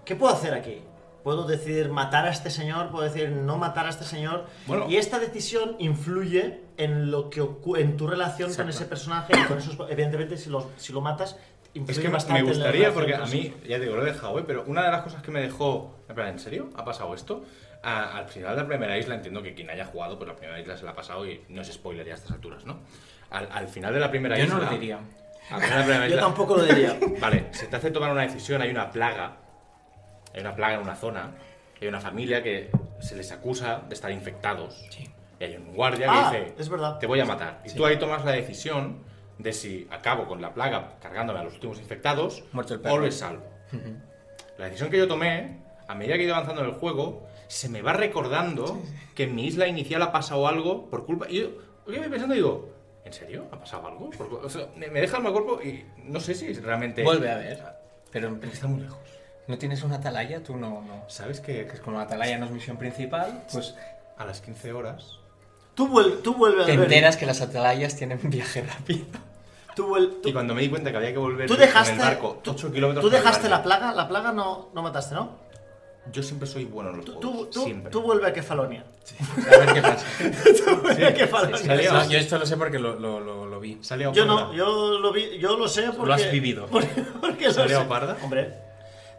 Speaker 3: ¿qué puedo hacer aquí? Puedo decidir matar a este señor, puedo decir no matar a este señor.
Speaker 2: Bueno.
Speaker 3: y esta decisión influye en lo que en tu relación con ese personaje y con esos, evidentemente si lo, si lo matas
Speaker 2: Es que me
Speaker 3: bastante
Speaker 2: gustaría, porque a mí, ya digo, lo he dejado, ¿eh? pero una de las cosas que me dejó. En plan, ¿en serio? ¿Ha pasado esto? A- al final de la primera isla, entiendo que quien haya jugado, pues la primera isla se la ha pasado y no es spoiler ya a estas alturas, ¿no? Al, al final de la primera
Speaker 1: Yo
Speaker 2: isla.
Speaker 1: no lo diría.
Speaker 2: al final de la primera
Speaker 3: Yo
Speaker 2: isla-
Speaker 3: tampoco lo diría.
Speaker 2: Vale, se te hace tomar una decisión, hay una plaga, hay una plaga en una zona, hay una familia que se les acusa de estar infectados.
Speaker 1: Sí.
Speaker 2: Y hay un guardia
Speaker 3: Ah,
Speaker 2: que dice,
Speaker 3: es verdad.
Speaker 2: te voy a matar. Y tú ahí tomas la decisión de si acabo con la plaga cargándome a los últimos infectados o les salvo. La decisión que yo tomé, a medida que he ido avanzando en el juego, se me va recordando que en mi isla inicial ha pasado algo por culpa... Y yo, yo voy pensando y digo, ¿en serio? ¿Ha pasado algo? Por o sea, me deja el mal cuerpo y no sé si realmente...
Speaker 1: Vuelve a ver. Pero
Speaker 2: Pero está muy lejos.
Speaker 1: no tienes una atalaya, tú no. no.
Speaker 2: ¿Sabes que,
Speaker 1: Que es como la atalaya no es misión principal, pues
Speaker 2: a las 15 horas...
Speaker 3: Tú, vuel- tú vuelves
Speaker 1: te
Speaker 3: a ver.
Speaker 1: enteras que las atalayas tienen un viaje rápido.
Speaker 3: Tú, vuel- tú-
Speaker 2: Y cuando me di cuenta que había que volver
Speaker 3: tú
Speaker 2: en
Speaker 3: dejaste,
Speaker 2: el barco
Speaker 3: tú,
Speaker 2: 8 kilómetros
Speaker 3: tú dejaste la plaga, la plaga no, no mataste, ¿no?
Speaker 2: Yo siempre soy bueno en los
Speaker 3: Tú,
Speaker 2: juegos.
Speaker 3: tú, tú,
Speaker 2: siempre.
Speaker 3: tú vuelve a Kefalonia.
Speaker 1: A ver qué pasa.
Speaker 3: Tú vuelve a Kefalonia.
Speaker 2: sí, sí.
Speaker 1: No, yo esto lo sé porque lo, lo, lo, lo vi.
Speaker 2: ¿Sale a
Speaker 3: Yo
Speaker 2: Oparda?
Speaker 3: no, yo lo vi, yo lo sé porque...
Speaker 1: has vivido.
Speaker 3: Porque, porque lo
Speaker 2: ¿Sale a
Speaker 3: sé.
Speaker 2: Oparda?
Speaker 3: Hombre,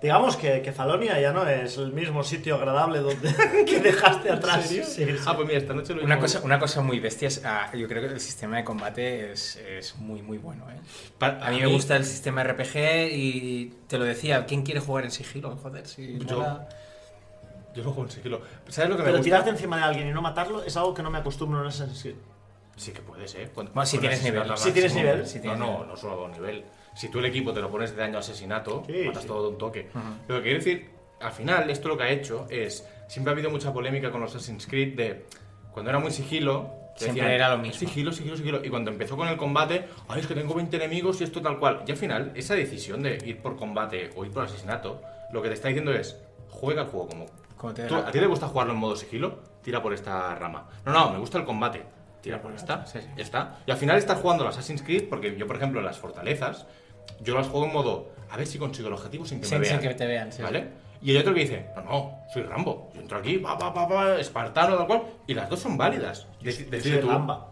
Speaker 3: digamos que Kefalonia ya no es el mismo sitio agradable donde que dejaste atrás.
Speaker 2: ¿En serio?
Speaker 3: Sí, sí.
Speaker 2: Ah, pues mira, esta noche lo
Speaker 1: Una cosa, una cosa muy bestia es, ah, yo creo que el sistema de combate es, es muy muy bueno. ¿eh? A mí me gusta el sistema RPG y te lo decía, ¿quién quiere jugar en sigilo? Joder, si
Speaker 2: Yo.
Speaker 1: mola.
Speaker 2: Yo lo conseguí. ¿Sabes lo que me
Speaker 3: Pero
Speaker 2: gusta?
Speaker 3: tirarte encima de alguien y no matarlo es algo que no me acostumbro en Assassin's Creed.
Speaker 2: Sí que puedes, ¿eh? Cuando-
Speaker 1: Bueno, si tienes nivel.
Speaker 3: Si tienes nivel.
Speaker 1: Si
Speaker 2: No, no, no solo nivel. Si tú el equipo te lo pones de daño a asesinato,
Speaker 3: Sí,
Speaker 2: matas
Speaker 3: sí.
Speaker 2: todo de un toque.
Speaker 1: Ujú.
Speaker 2: Lo que quiero decir, al final, esto lo que ha hecho es. Siempre ha habido mucha polémica con los Assassin's Creed de. Cuando era muy sigilo.
Speaker 1: Siempre era lo mismo.
Speaker 2: Sigilo, sigilo, sigilo. Y cuando empezó con el combate, ay, es que tengo 20 enemigos y esto tal cual. Y al final, esa decisión de ir por combate o ir por asesinato, lo que te está diciendo es. Juega el juego como
Speaker 1: Como te
Speaker 2: ¿Tú- ¿A ti te gusta jugarlo en modo sigilo? Tira por esta rama. No, no, me gusta el combate. Tira por esta.
Speaker 1: Sí, sí.
Speaker 2: Ya está. Y al final estás jugando al Assassin's Creed porque yo, por ejemplo, las fortalezas, yo las juego en modo a ver si consigo el objetivo sin que
Speaker 1: Sin-
Speaker 2: me
Speaker 1: sin
Speaker 2: vean.
Speaker 1: que te vean, sí,
Speaker 2: ¿Vale? Y hay otro que dice, no, no, soy Rambo. Yo entro aquí, pa, pa, pa, pa, espartano, tal cual. Y las dos son válidas. Dec-
Speaker 3: Yo
Speaker 2: Decide
Speaker 3: soy
Speaker 2: tú.
Speaker 3: Gamba.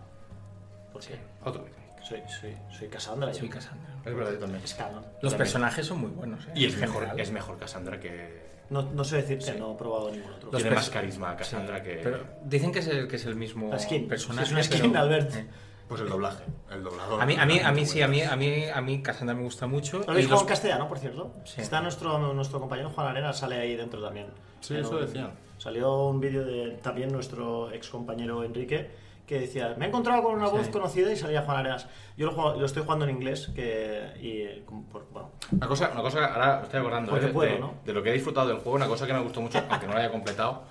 Speaker 3: ¿Por qué?
Speaker 2: Otro.
Speaker 3: Soy, soy, soy Cassandra. yo.
Speaker 1: Soy Cassandra.
Speaker 2: Es verdad, yo también.
Speaker 3: Es canon.
Speaker 1: Los
Speaker 2: También.
Speaker 1: personajes son muy buenos. ¿eh?
Speaker 2: Y es mejor, es mejor Cassandra que...
Speaker 3: No, no sé decirte,
Speaker 2: Sí.
Speaker 3: no he probado ningún otro.
Speaker 1: Los
Speaker 2: Tiene más carisma Cassandra
Speaker 1: Sí,
Speaker 2: que...
Speaker 1: Pero dicen que es el, que es el mismo
Speaker 3: La skin.
Speaker 1: personaje.
Speaker 3: Sí, es una skin,
Speaker 1: pero-
Speaker 3: Albert.
Speaker 1: Eh.
Speaker 2: Pues el doblaje, el doblador.
Speaker 1: A mí, a mí, a mí sí, a mí, a mí, a mí Cassandra me gusta mucho.
Speaker 3: ¿Lo habéis jugado
Speaker 1: los-
Speaker 3: en castellano, por cierto?
Speaker 1: Sí.
Speaker 3: Está nuestro, nuestro compañero Juan Arena, sale ahí dentro también.
Speaker 2: Sí, eso
Speaker 3: un-
Speaker 2: decían.
Speaker 3: Salió un vídeo de también nuestro ex compañero Enrique que decía, me he encontrado con una voz
Speaker 1: Sí.
Speaker 3: conocida y salía Juan Arenas. Yo lo, juego- lo estoy jugando en inglés que, y como por- bueno,
Speaker 2: Una cosa, una cosa, ahora me estoy acordando eh, de,
Speaker 3: puedo,
Speaker 2: de-
Speaker 3: ¿no?
Speaker 2: de lo que he disfrutado del juego, una cosa que me gustó mucho, aunque no lo haya completado,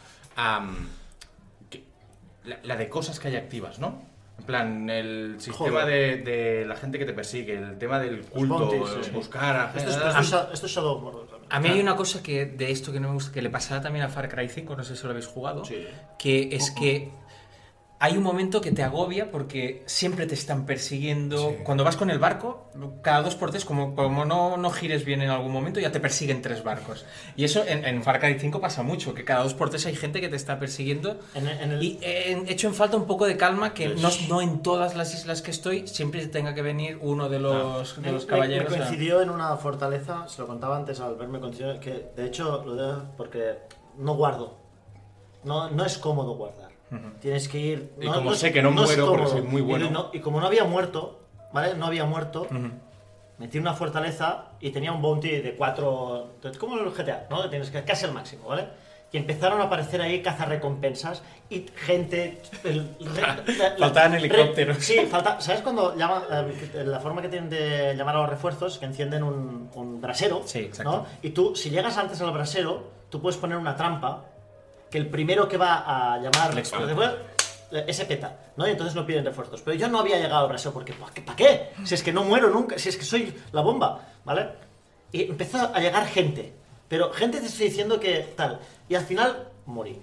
Speaker 2: que- la, la de cosas que hay activas, ¿no? En plan, el sistema de, de la gente que te persigue, el tema del culto,
Speaker 3: bounties, sí,
Speaker 2: el
Speaker 3: sí.
Speaker 2: buscar a
Speaker 3: Esto es,
Speaker 2: gente-
Speaker 3: esto es Sha- esto es Shadow of Mordor también.
Speaker 1: A mí hay una cosa que de esto que no me gusta, que le pasaba también a Far Cry 5, no sé si lo habéis jugado,
Speaker 3: Sí.
Speaker 1: que es que hay un momento que te agobia porque siempre te están persiguiendo.
Speaker 2: Sí.
Speaker 1: Cuando vas con el barco, cada dos por tres, como, como no, no gires bien en algún momento, ya te persiguen tres barcos. Y eso en, en Far Cry 5 pasa mucho, que cada dos por tres hay gente que te está persiguiendo.
Speaker 3: En, en el,
Speaker 1: Y he hecho en falta un poco de calma, que no, no en todas las islas que estoy siempre tenga que venir uno de los, de
Speaker 3: Me-
Speaker 1: los
Speaker 3: me-
Speaker 1: caballeros.
Speaker 3: Me
Speaker 1: a-
Speaker 3: coincidió en una fortaleza, se lo contaba antes al verme coincidió, que de hecho lo de, porque no guardo. No, no es cómodo guardar. Tienes que ir.
Speaker 2: Y como sé que no
Speaker 3: es
Speaker 2: muero porque soy muy bueno.
Speaker 3: Y, no- y como no había muerto, ¿vale? No había muerto.
Speaker 1: Ujú.
Speaker 3: Metí una fortaleza y tenía un bounty de cuatro. Como en el GTA, ¿no? Tienes que casi al máximo, ¿vale? Y empezaron a aparecer ahí cazarrecompensas y gente. el- re-
Speaker 1: Faltaban
Speaker 3: re-
Speaker 1: helicópteros.
Speaker 3: sí, falta. ¿Sabes cuando llama, eh, la forma que tienen de llamar a los refuerzos? Que encienden un, un brasero.
Speaker 1: Sí, exacto.
Speaker 3: ¿no? Y tú, si llegas antes al brasero, tú puedes poner una trampa que el primero que va a llamar eh, ese peta, ¿no? Y entonces no piden refuerzos. Pero yo no había llegado al brasero porque ¿para qué? Si es que no muero nunca, si es que soy la bomba, ¿vale? Y empezó a llegar gente, pero gente te estoy diciendo que tal. Y al final morí.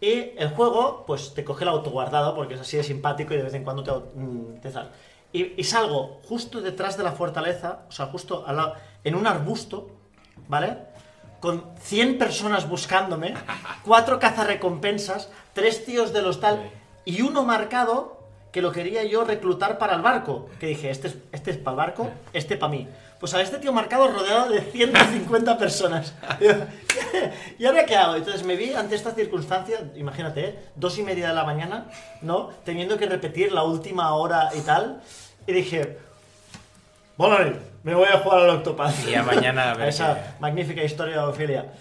Speaker 3: Y el juego, pues te coge el autoguardado porque es así de simpático y de vez en cuando te, mm, te sal. Y, y salgo justo detrás de la fortaleza, o sea, justo al lado, en un arbusto, ¿vale? Con 100 personas buscándome, cuatro cazarrecompensas, tres tíos de los tal y uno marcado que lo quería yo reclutar para el barco. Que dije, este es, este es para el barco, este para mí. Pues a este tío marcado rodeado de 150 personas. ¿Y ahora qué hago? Entonces me vi ante esta circunstancia, imagínate, ¿eh? dos y media de la mañana, ¿no? Teniendo que repetir la última hora y tal. Y dije, bueno, me voy a jugar al Octopath.
Speaker 1: Y ya mañana a ver
Speaker 3: Esa
Speaker 1: qué-
Speaker 3: magnífica historia de Ofelia.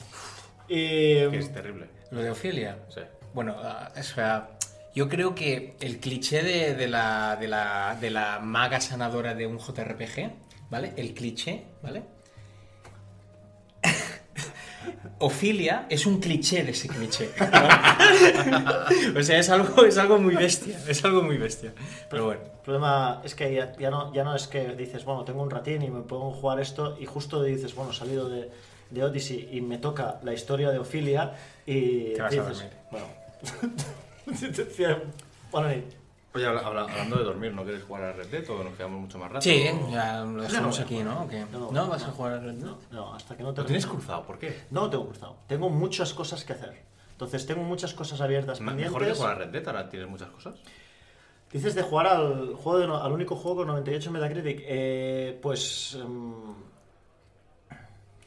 Speaker 3: Y...
Speaker 2: Que es terrible.
Speaker 1: Lo de Ofelia.
Speaker 2: Sí.
Speaker 1: Bueno, ah, o sea, yo creo que el cliché de, de la, de, la, de la maga sanadora de un JRPG, ¿vale? El cliché, ¿vale? Ofilia es un cliché de ese cliché. ¿no? o sea, es algo, es algo muy bestia. Es algo muy bestia. Pero bueno.
Speaker 3: El problema es que ya, ya no, ya no es que dices, bueno, tengo un ratín y me a jugar esto y justo dices, bueno, salido de, de Odyssey y me toca la historia de Ofilia y
Speaker 1: Te vas a
Speaker 3: dices,
Speaker 1: dormir.
Speaker 3: bueno, bueno,
Speaker 2: Oye, habla- habla- hablando de dormir, ¿no quieres jugar a Red Dead o nos quedamos mucho más rato?
Speaker 1: Sí, ya lo dejamos
Speaker 3: no
Speaker 1: aquí. ¿no? ¿O
Speaker 3: no-
Speaker 1: ¿No? ¿Vas a jugar a Red Dead?
Speaker 3: no, no, hasta que no te
Speaker 2: ¿Lo tienes cruzado? ¿Por qué?
Speaker 3: No lo tengo cruzado. Tengo muchas cosas que hacer. Entonces tengo muchas cosas abiertas
Speaker 2: Me-
Speaker 3: pendientes.
Speaker 2: Mejor que jugar a Red Dead, ahora tienes muchas cosas.
Speaker 3: Dices de jugar al juego de no- al único juego con 98 Metacritic. Eh, pues em,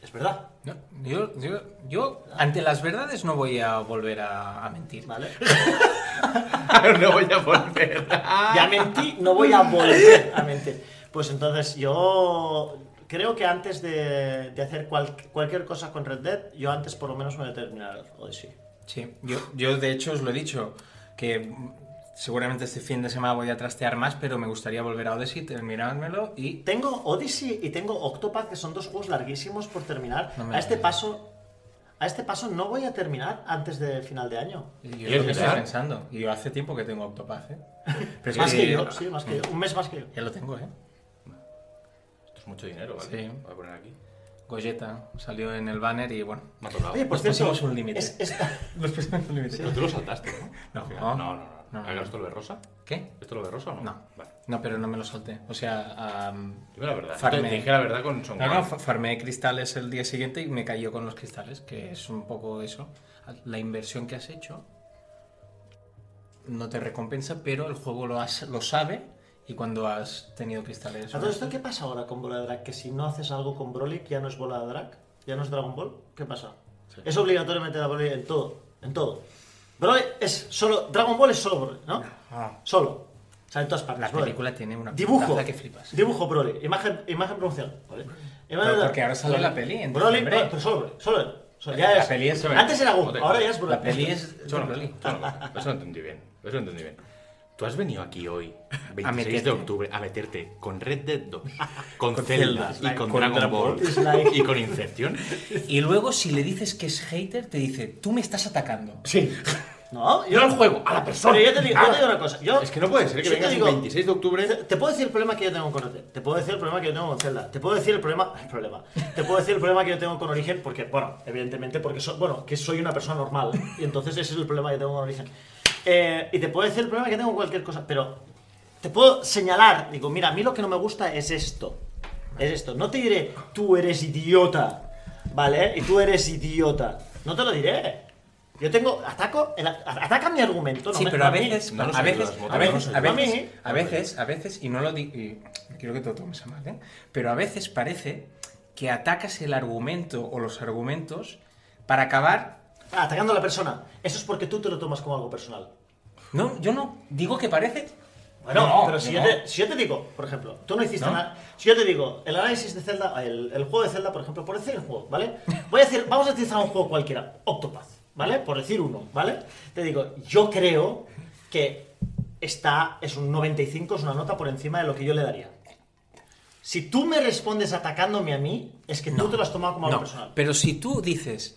Speaker 3: es verdad,
Speaker 1: No, yo, yo, yo, ante las verdades, no voy a volver a, a mentir.
Speaker 3: ¿vale?
Speaker 2: no voy a volver.
Speaker 3: Ya mentí, no voy a volver a mentir. Pues entonces yo creo que antes de, de hacer cual- cualquier cosa con Red Dead, yo antes por lo menos me voy a terminar Odyssey.
Speaker 1: Sí, yo, yo de hecho os lo he dicho, que seguramente este fin de semana voy a trastear más, pero me gustaría volver a Odyssey, terminármelo y...
Speaker 3: Tengo Odyssey y tengo Octopath, que son dos juegos larguísimos por terminar.
Speaker 1: No
Speaker 3: a este paso, a este paso no voy a terminar antes de final de año.
Speaker 1: y yo
Speaker 2: ¿Y
Speaker 1: es lo que estoy pensando. Y yo hace tiempo que tengo Octopath, ¿eh? Pero es
Speaker 3: Más que yo, sí, más que yo. Un mes más que yo.
Speaker 1: Ya lo tengo, ¿eh?
Speaker 2: Esto es mucho dinero, ¿vale?
Speaker 1: Sí.
Speaker 2: Voy a poner aquí.
Speaker 1: Goyeta salió en el banner y bueno...
Speaker 2: Me ha tocado.
Speaker 3: Oye, por
Speaker 1: Nos pusimos un límite.
Speaker 3: es- esta-
Speaker 1: Nos pusimos un límite.
Speaker 2: Pero tú lo saltaste, ¿no?
Speaker 1: No.
Speaker 2: No, no, no.
Speaker 1: No, no.
Speaker 2: ¿Has ¿Esto lo ves rosa?
Speaker 1: ¿Qué?
Speaker 2: ¿Esto lo ves rosa o no?
Speaker 1: No.
Speaker 2: Vale.
Speaker 1: No, pero no me lo solté. O sea, am,
Speaker 2: Dime la verdad.
Speaker 1: Farme.
Speaker 2: Te dije la verdad con Son
Speaker 1: No, no, fa- farmé cristales el día siguiente y me cayó con los cristales, que es un poco eso. La inversión que has hecho no te recompensa, pero el juego lo, has- lo sabe y cuando has tenido cristales...
Speaker 3: ¿A todo esto qué pasa ahora con Bola de Drag? Que si no haces algo con Broly, ya no es Bola de Drag, ya no es Dragon Ball. ¿Qué pasa?
Speaker 2: Sí.
Speaker 3: Es obligatorio meter a Broly en todo, en todo. Broly es solo, Dragon Ball es solo Broly, ¿no? Solo. O sea, en todas partes.
Speaker 1: La
Speaker 3: Broly.
Speaker 1: película tiene una
Speaker 3: Dibujo.
Speaker 1: que flipas.
Speaker 3: Dibujo Broly. Imagen, imagen promocional. ¿vale? Imagen-
Speaker 1: porque ahora sale la peli en
Speaker 3: Broly, no, pero solo Broly. Solo él. Solo-
Speaker 1: La-
Speaker 3: ya
Speaker 1: la
Speaker 3: es-
Speaker 1: peli es-
Speaker 3: Antes era Goku, ahora ya es Broly.
Speaker 1: La peli es
Speaker 2: Eso no,
Speaker 1: Broly.
Speaker 2: eso no entendí bien. Eso no entendí bien. Tú has venido aquí hoy, 26
Speaker 1: meterte.
Speaker 2: de octubre, a meterte con Red Dead 2, con,
Speaker 1: Con
Speaker 2: Zelda,
Speaker 1: Zelda,
Speaker 2: y con,
Speaker 1: con
Speaker 2: Dragon Ball
Speaker 3: Ball.
Speaker 2: Y con Inception.
Speaker 1: Y luego, si le dices que es hater, te dice, tú me estás atacando.
Speaker 3: Sí. No,
Speaker 2: Yo al juego, a la persona.
Speaker 3: Pero yo te digo, yo te digo una cosa. Yo,
Speaker 2: Es que no puede ser que
Speaker 3: yo
Speaker 2: vengas
Speaker 3: digo-
Speaker 2: el 26 de octubre.
Speaker 3: Te, te puedo decir el problema que yo tengo con Red Dead. Te puedo decir el problema que yo tengo con Zelda. Te puedo decir el problema. El problema. Te puedo decir el problema que yo tengo con Origen, porque, bueno, evidentemente, porque soy, bueno, que soy una persona normal. Y entonces ese es el problema que tengo con Origen. Eh, y te puedo decir el problema que tengo con cualquier cosa, pero te puedo señalar. Digo, mira, a mí lo que no me gusta es esto. Es esto. No te diré, tú eres idiota. ¿Vale? Y tú eres idiota. No te lo diré. Yo tengo. Ataco. el- ataca mi argumento. No
Speaker 1: Sí,
Speaker 3: me-
Speaker 1: pero
Speaker 3: no
Speaker 1: a veces,
Speaker 2: no
Speaker 1: a veces,
Speaker 2: ayudas,
Speaker 1: a
Speaker 2: no
Speaker 1: veces, a veces,
Speaker 3: a
Speaker 1: veces, y no lo digo, quiero que te lo tomes a mal, ¿eh? Pero a veces parece que atacas el argumento o los argumentos para acabar.
Speaker 3: Ah, atacando a la persona. Eso es porque tú te lo tomas como algo personal.
Speaker 1: No, yo no digo que parece.
Speaker 3: Bueno,
Speaker 1: No,
Speaker 3: pero si,
Speaker 1: no.
Speaker 3: yo te, si yo te digo, por ejemplo, tú no hiciste
Speaker 1: ¿No?
Speaker 3: nada. Si yo te digo, el análisis de Zelda, el, el juego de Zelda, por ejemplo, por decir el juego, ¿vale? Voy a decir, vamos a utilizar un juego cualquiera, Octopath, ¿vale? Por decir uno, ¿vale? Te digo, yo creo que está, es un 95, es una nota por encima de lo que yo le daría. Si tú me respondes atacándome a mí, es que tú te lo has tomado como algo
Speaker 1: No,
Speaker 3: personal.
Speaker 1: pero si tú dices,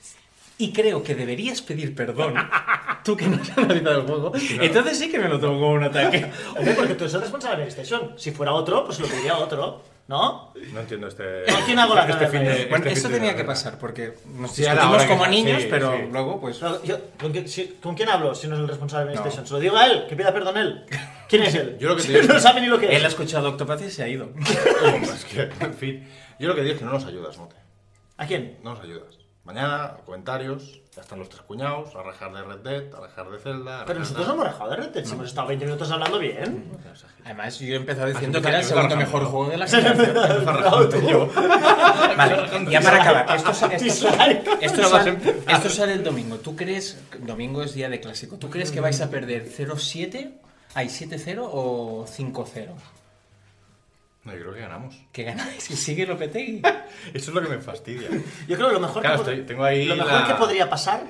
Speaker 1: y creo que deberías pedir perdón, tú que no has analizado el juego, entonces sí que me lo tomo como un ataque.
Speaker 3: Hombre, porque tú eres el responsable de PlayStation. Si fuera otro, pues lo pediría otro, ¿no?
Speaker 2: No entiendo este.
Speaker 3: ¿Con quién hago la
Speaker 2: este fin
Speaker 3: de?
Speaker 1: Bueno,
Speaker 2: este de
Speaker 1: tenía que pasar porque nos
Speaker 2: Sí,
Speaker 1: discutimos
Speaker 2: que-
Speaker 1: como niños,
Speaker 2: sí,
Speaker 1: pero
Speaker 2: sí.
Speaker 1: luego pues...
Speaker 3: Yo- ¿con, quién, si- ¿con quién hablo si no es el responsable de
Speaker 1: No.
Speaker 3: PlayStation? Se lo digo a él, que pida perdón él. ¿Quién es él?
Speaker 2: Yo lo que te digo-
Speaker 3: no sabe ni lo que
Speaker 1: Él ha
Speaker 3: es.
Speaker 1: escuchado Octopath y se ha ido.
Speaker 2: Es que, en fin. Yo lo que digo es que no nos ayudas, Mote.
Speaker 3: ¿A quién?
Speaker 2: No nos ayudas. Mañana, comentarios, ya están los tres cuñados, a rajar de Red Dead, a rajar de Zelda.
Speaker 3: Pero nosotros hemos dejado de Red Dead, si hemos estado 20 minutos hablando bien.
Speaker 1: Además, yo he empezado diciendo que era el segundo mejor juego de la generación. Vale, ya para acabar. Esto, sa- esto,
Speaker 3: Dislike.
Speaker 1: esto sale, esto sale el domingo. ¿Tú crees, domingo es día de clásico, ¿tú crees que vais a perder 0-7, hay 7-0 o 5-0?
Speaker 2: No, yo creo que ganamos.
Speaker 1: ¿Qué ganáis? ¿Y sigue Lopetegui?
Speaker 2: Eso es lo que me fastidia.
Speaker 3: Yo creo que lo mejor,
Speaker 2: Claro,
Speaker 3: que, pod-
Speaker 2: estoy- tengo ahí
Speaker 3: lo mejor
Speaker 2: la-
Speaker 3: que podría pasar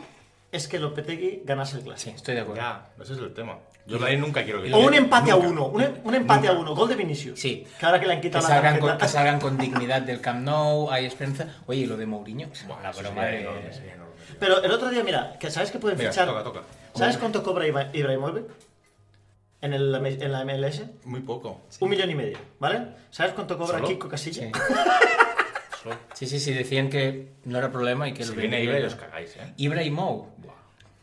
Speaker 3: es que Lopetegui ganase el
Speaker 1: Sí,
Speaker 3: clásico.
Speaker 1: estoy de acuerdo.
Speaker 2: Ya, ese es el tema. Yo de ahí nunca quiero que
Speaker 3: O un empate a uno, un, un empate a uno, gol de Vinicius.
Speaker 1: Sí.
Speaker 3: Que ahora que le han
Speaker 1: Que
Speaker 3: quitado la
Speaker 1: salgan, con,
Speaker 3: tarjeta.
Speaker 1: que salgan con dignidad del Camp Nou, hay esperanza. Oye, ¿y lo de Mourinho? La
Speaker 2: eso
Speaker 1: broma
Speaker 2: sería
Speaker 1: de...
Speaker 2: enorme, sería enorme.
Speaker 3: Pero el otro día, mira, que ¿sabes que pueden
Speaker 2: Mira,
Speaker 3: fichar?
Speaker 2: toca, toca.
Speaker 3: ¿Sabes cuánto cobra Ibra- Ibrahimovic? En, el, en la MLS?
Speaker 2: Muy poco.
Speaker 3: Un millón y medio, ¿vale? ¿Sabes cuánto cobra
Speaker 2: ¿Solo?
Speaker 3: Kiko Casilla?
Speaker 1: Sí. Sí, sí, sí, decían que no era problema y que
Speaker 2: Si
Speaker 1: el
Speaker 2: viene Ibra y os cagáis, ¿eh?
Speaker 1: Ibra y Mou.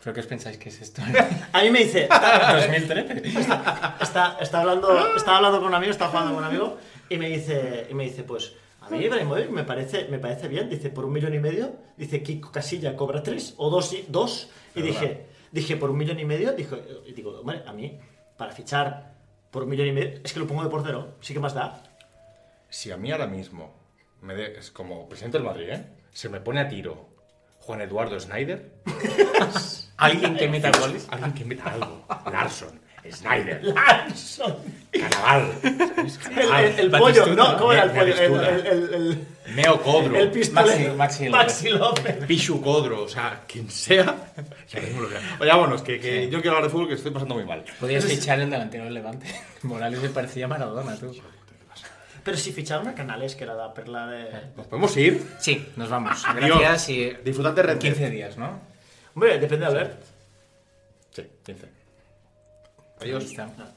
Speaker 1: ¿Pero qué os pensáis que es esto?
Speaker 3: A mí me dice,
Speaker 1: 2013.
Speaker 3: está, está, hablando, estaba hablando con un amigo, estaba jugando con un amigo, y me dice, y me dice pues, a mí Ibrahimovic me parece, me parece bien, dice, por un millón y medio, dice, Kiko Casilla cobra tres, o dos, y, dos, y dije, dije, por un millón y medio, dijo, y digo, hombre, a mí, para fichar por un millón y medio, es que lo pongo de portero, sí que más da.
Speaker 2: Si a mí ahora mismo, me de- es como presidente del Madrid, ¿eh? Se me pone a tiro Juan Eduardo Snyder,
Speaker 1: Alguien que meta goles.
Speaker 2: alguien que meta algo. Larson, Snyder,
Speaker 3: Larson.
Speaker 2: Canaval, Canaval,
Speaker 3: el- pollo, ¿no? ¿Cómo era el pollo? El, el, el, el,
Speaker 2: Neo Codro,
Speaker 3: el pistolero.
Speaker 1: Maxi- Maxi López.
Speaker 3: Maxi López.
Speaker 2: Pichu Codro, o sea, quien sea. Oye, vámonos, que, que yo quiero hablar de fútbol que estoy pasando muy mal.
Speaker 1: Podías fichar el delantero del Levante. Morales me parecía Maradona, tú.
Speaker 3: Pero si ficharon a Canales, que era la perla de...
Speaker 2: ¿Nos podemos ir?
Speaker 1: Sí, nos vamos. Gracias y...
Speaker 2: Disfrutad de Red Dead.
Speaker 1: 15 días, ¿no?
Speaker 3: Hombre, depende de Albert.
Speaker 2: Sí, 15.
Speaker 1: Ahí
Speaker 2: Adiós.
Speaker 3: No.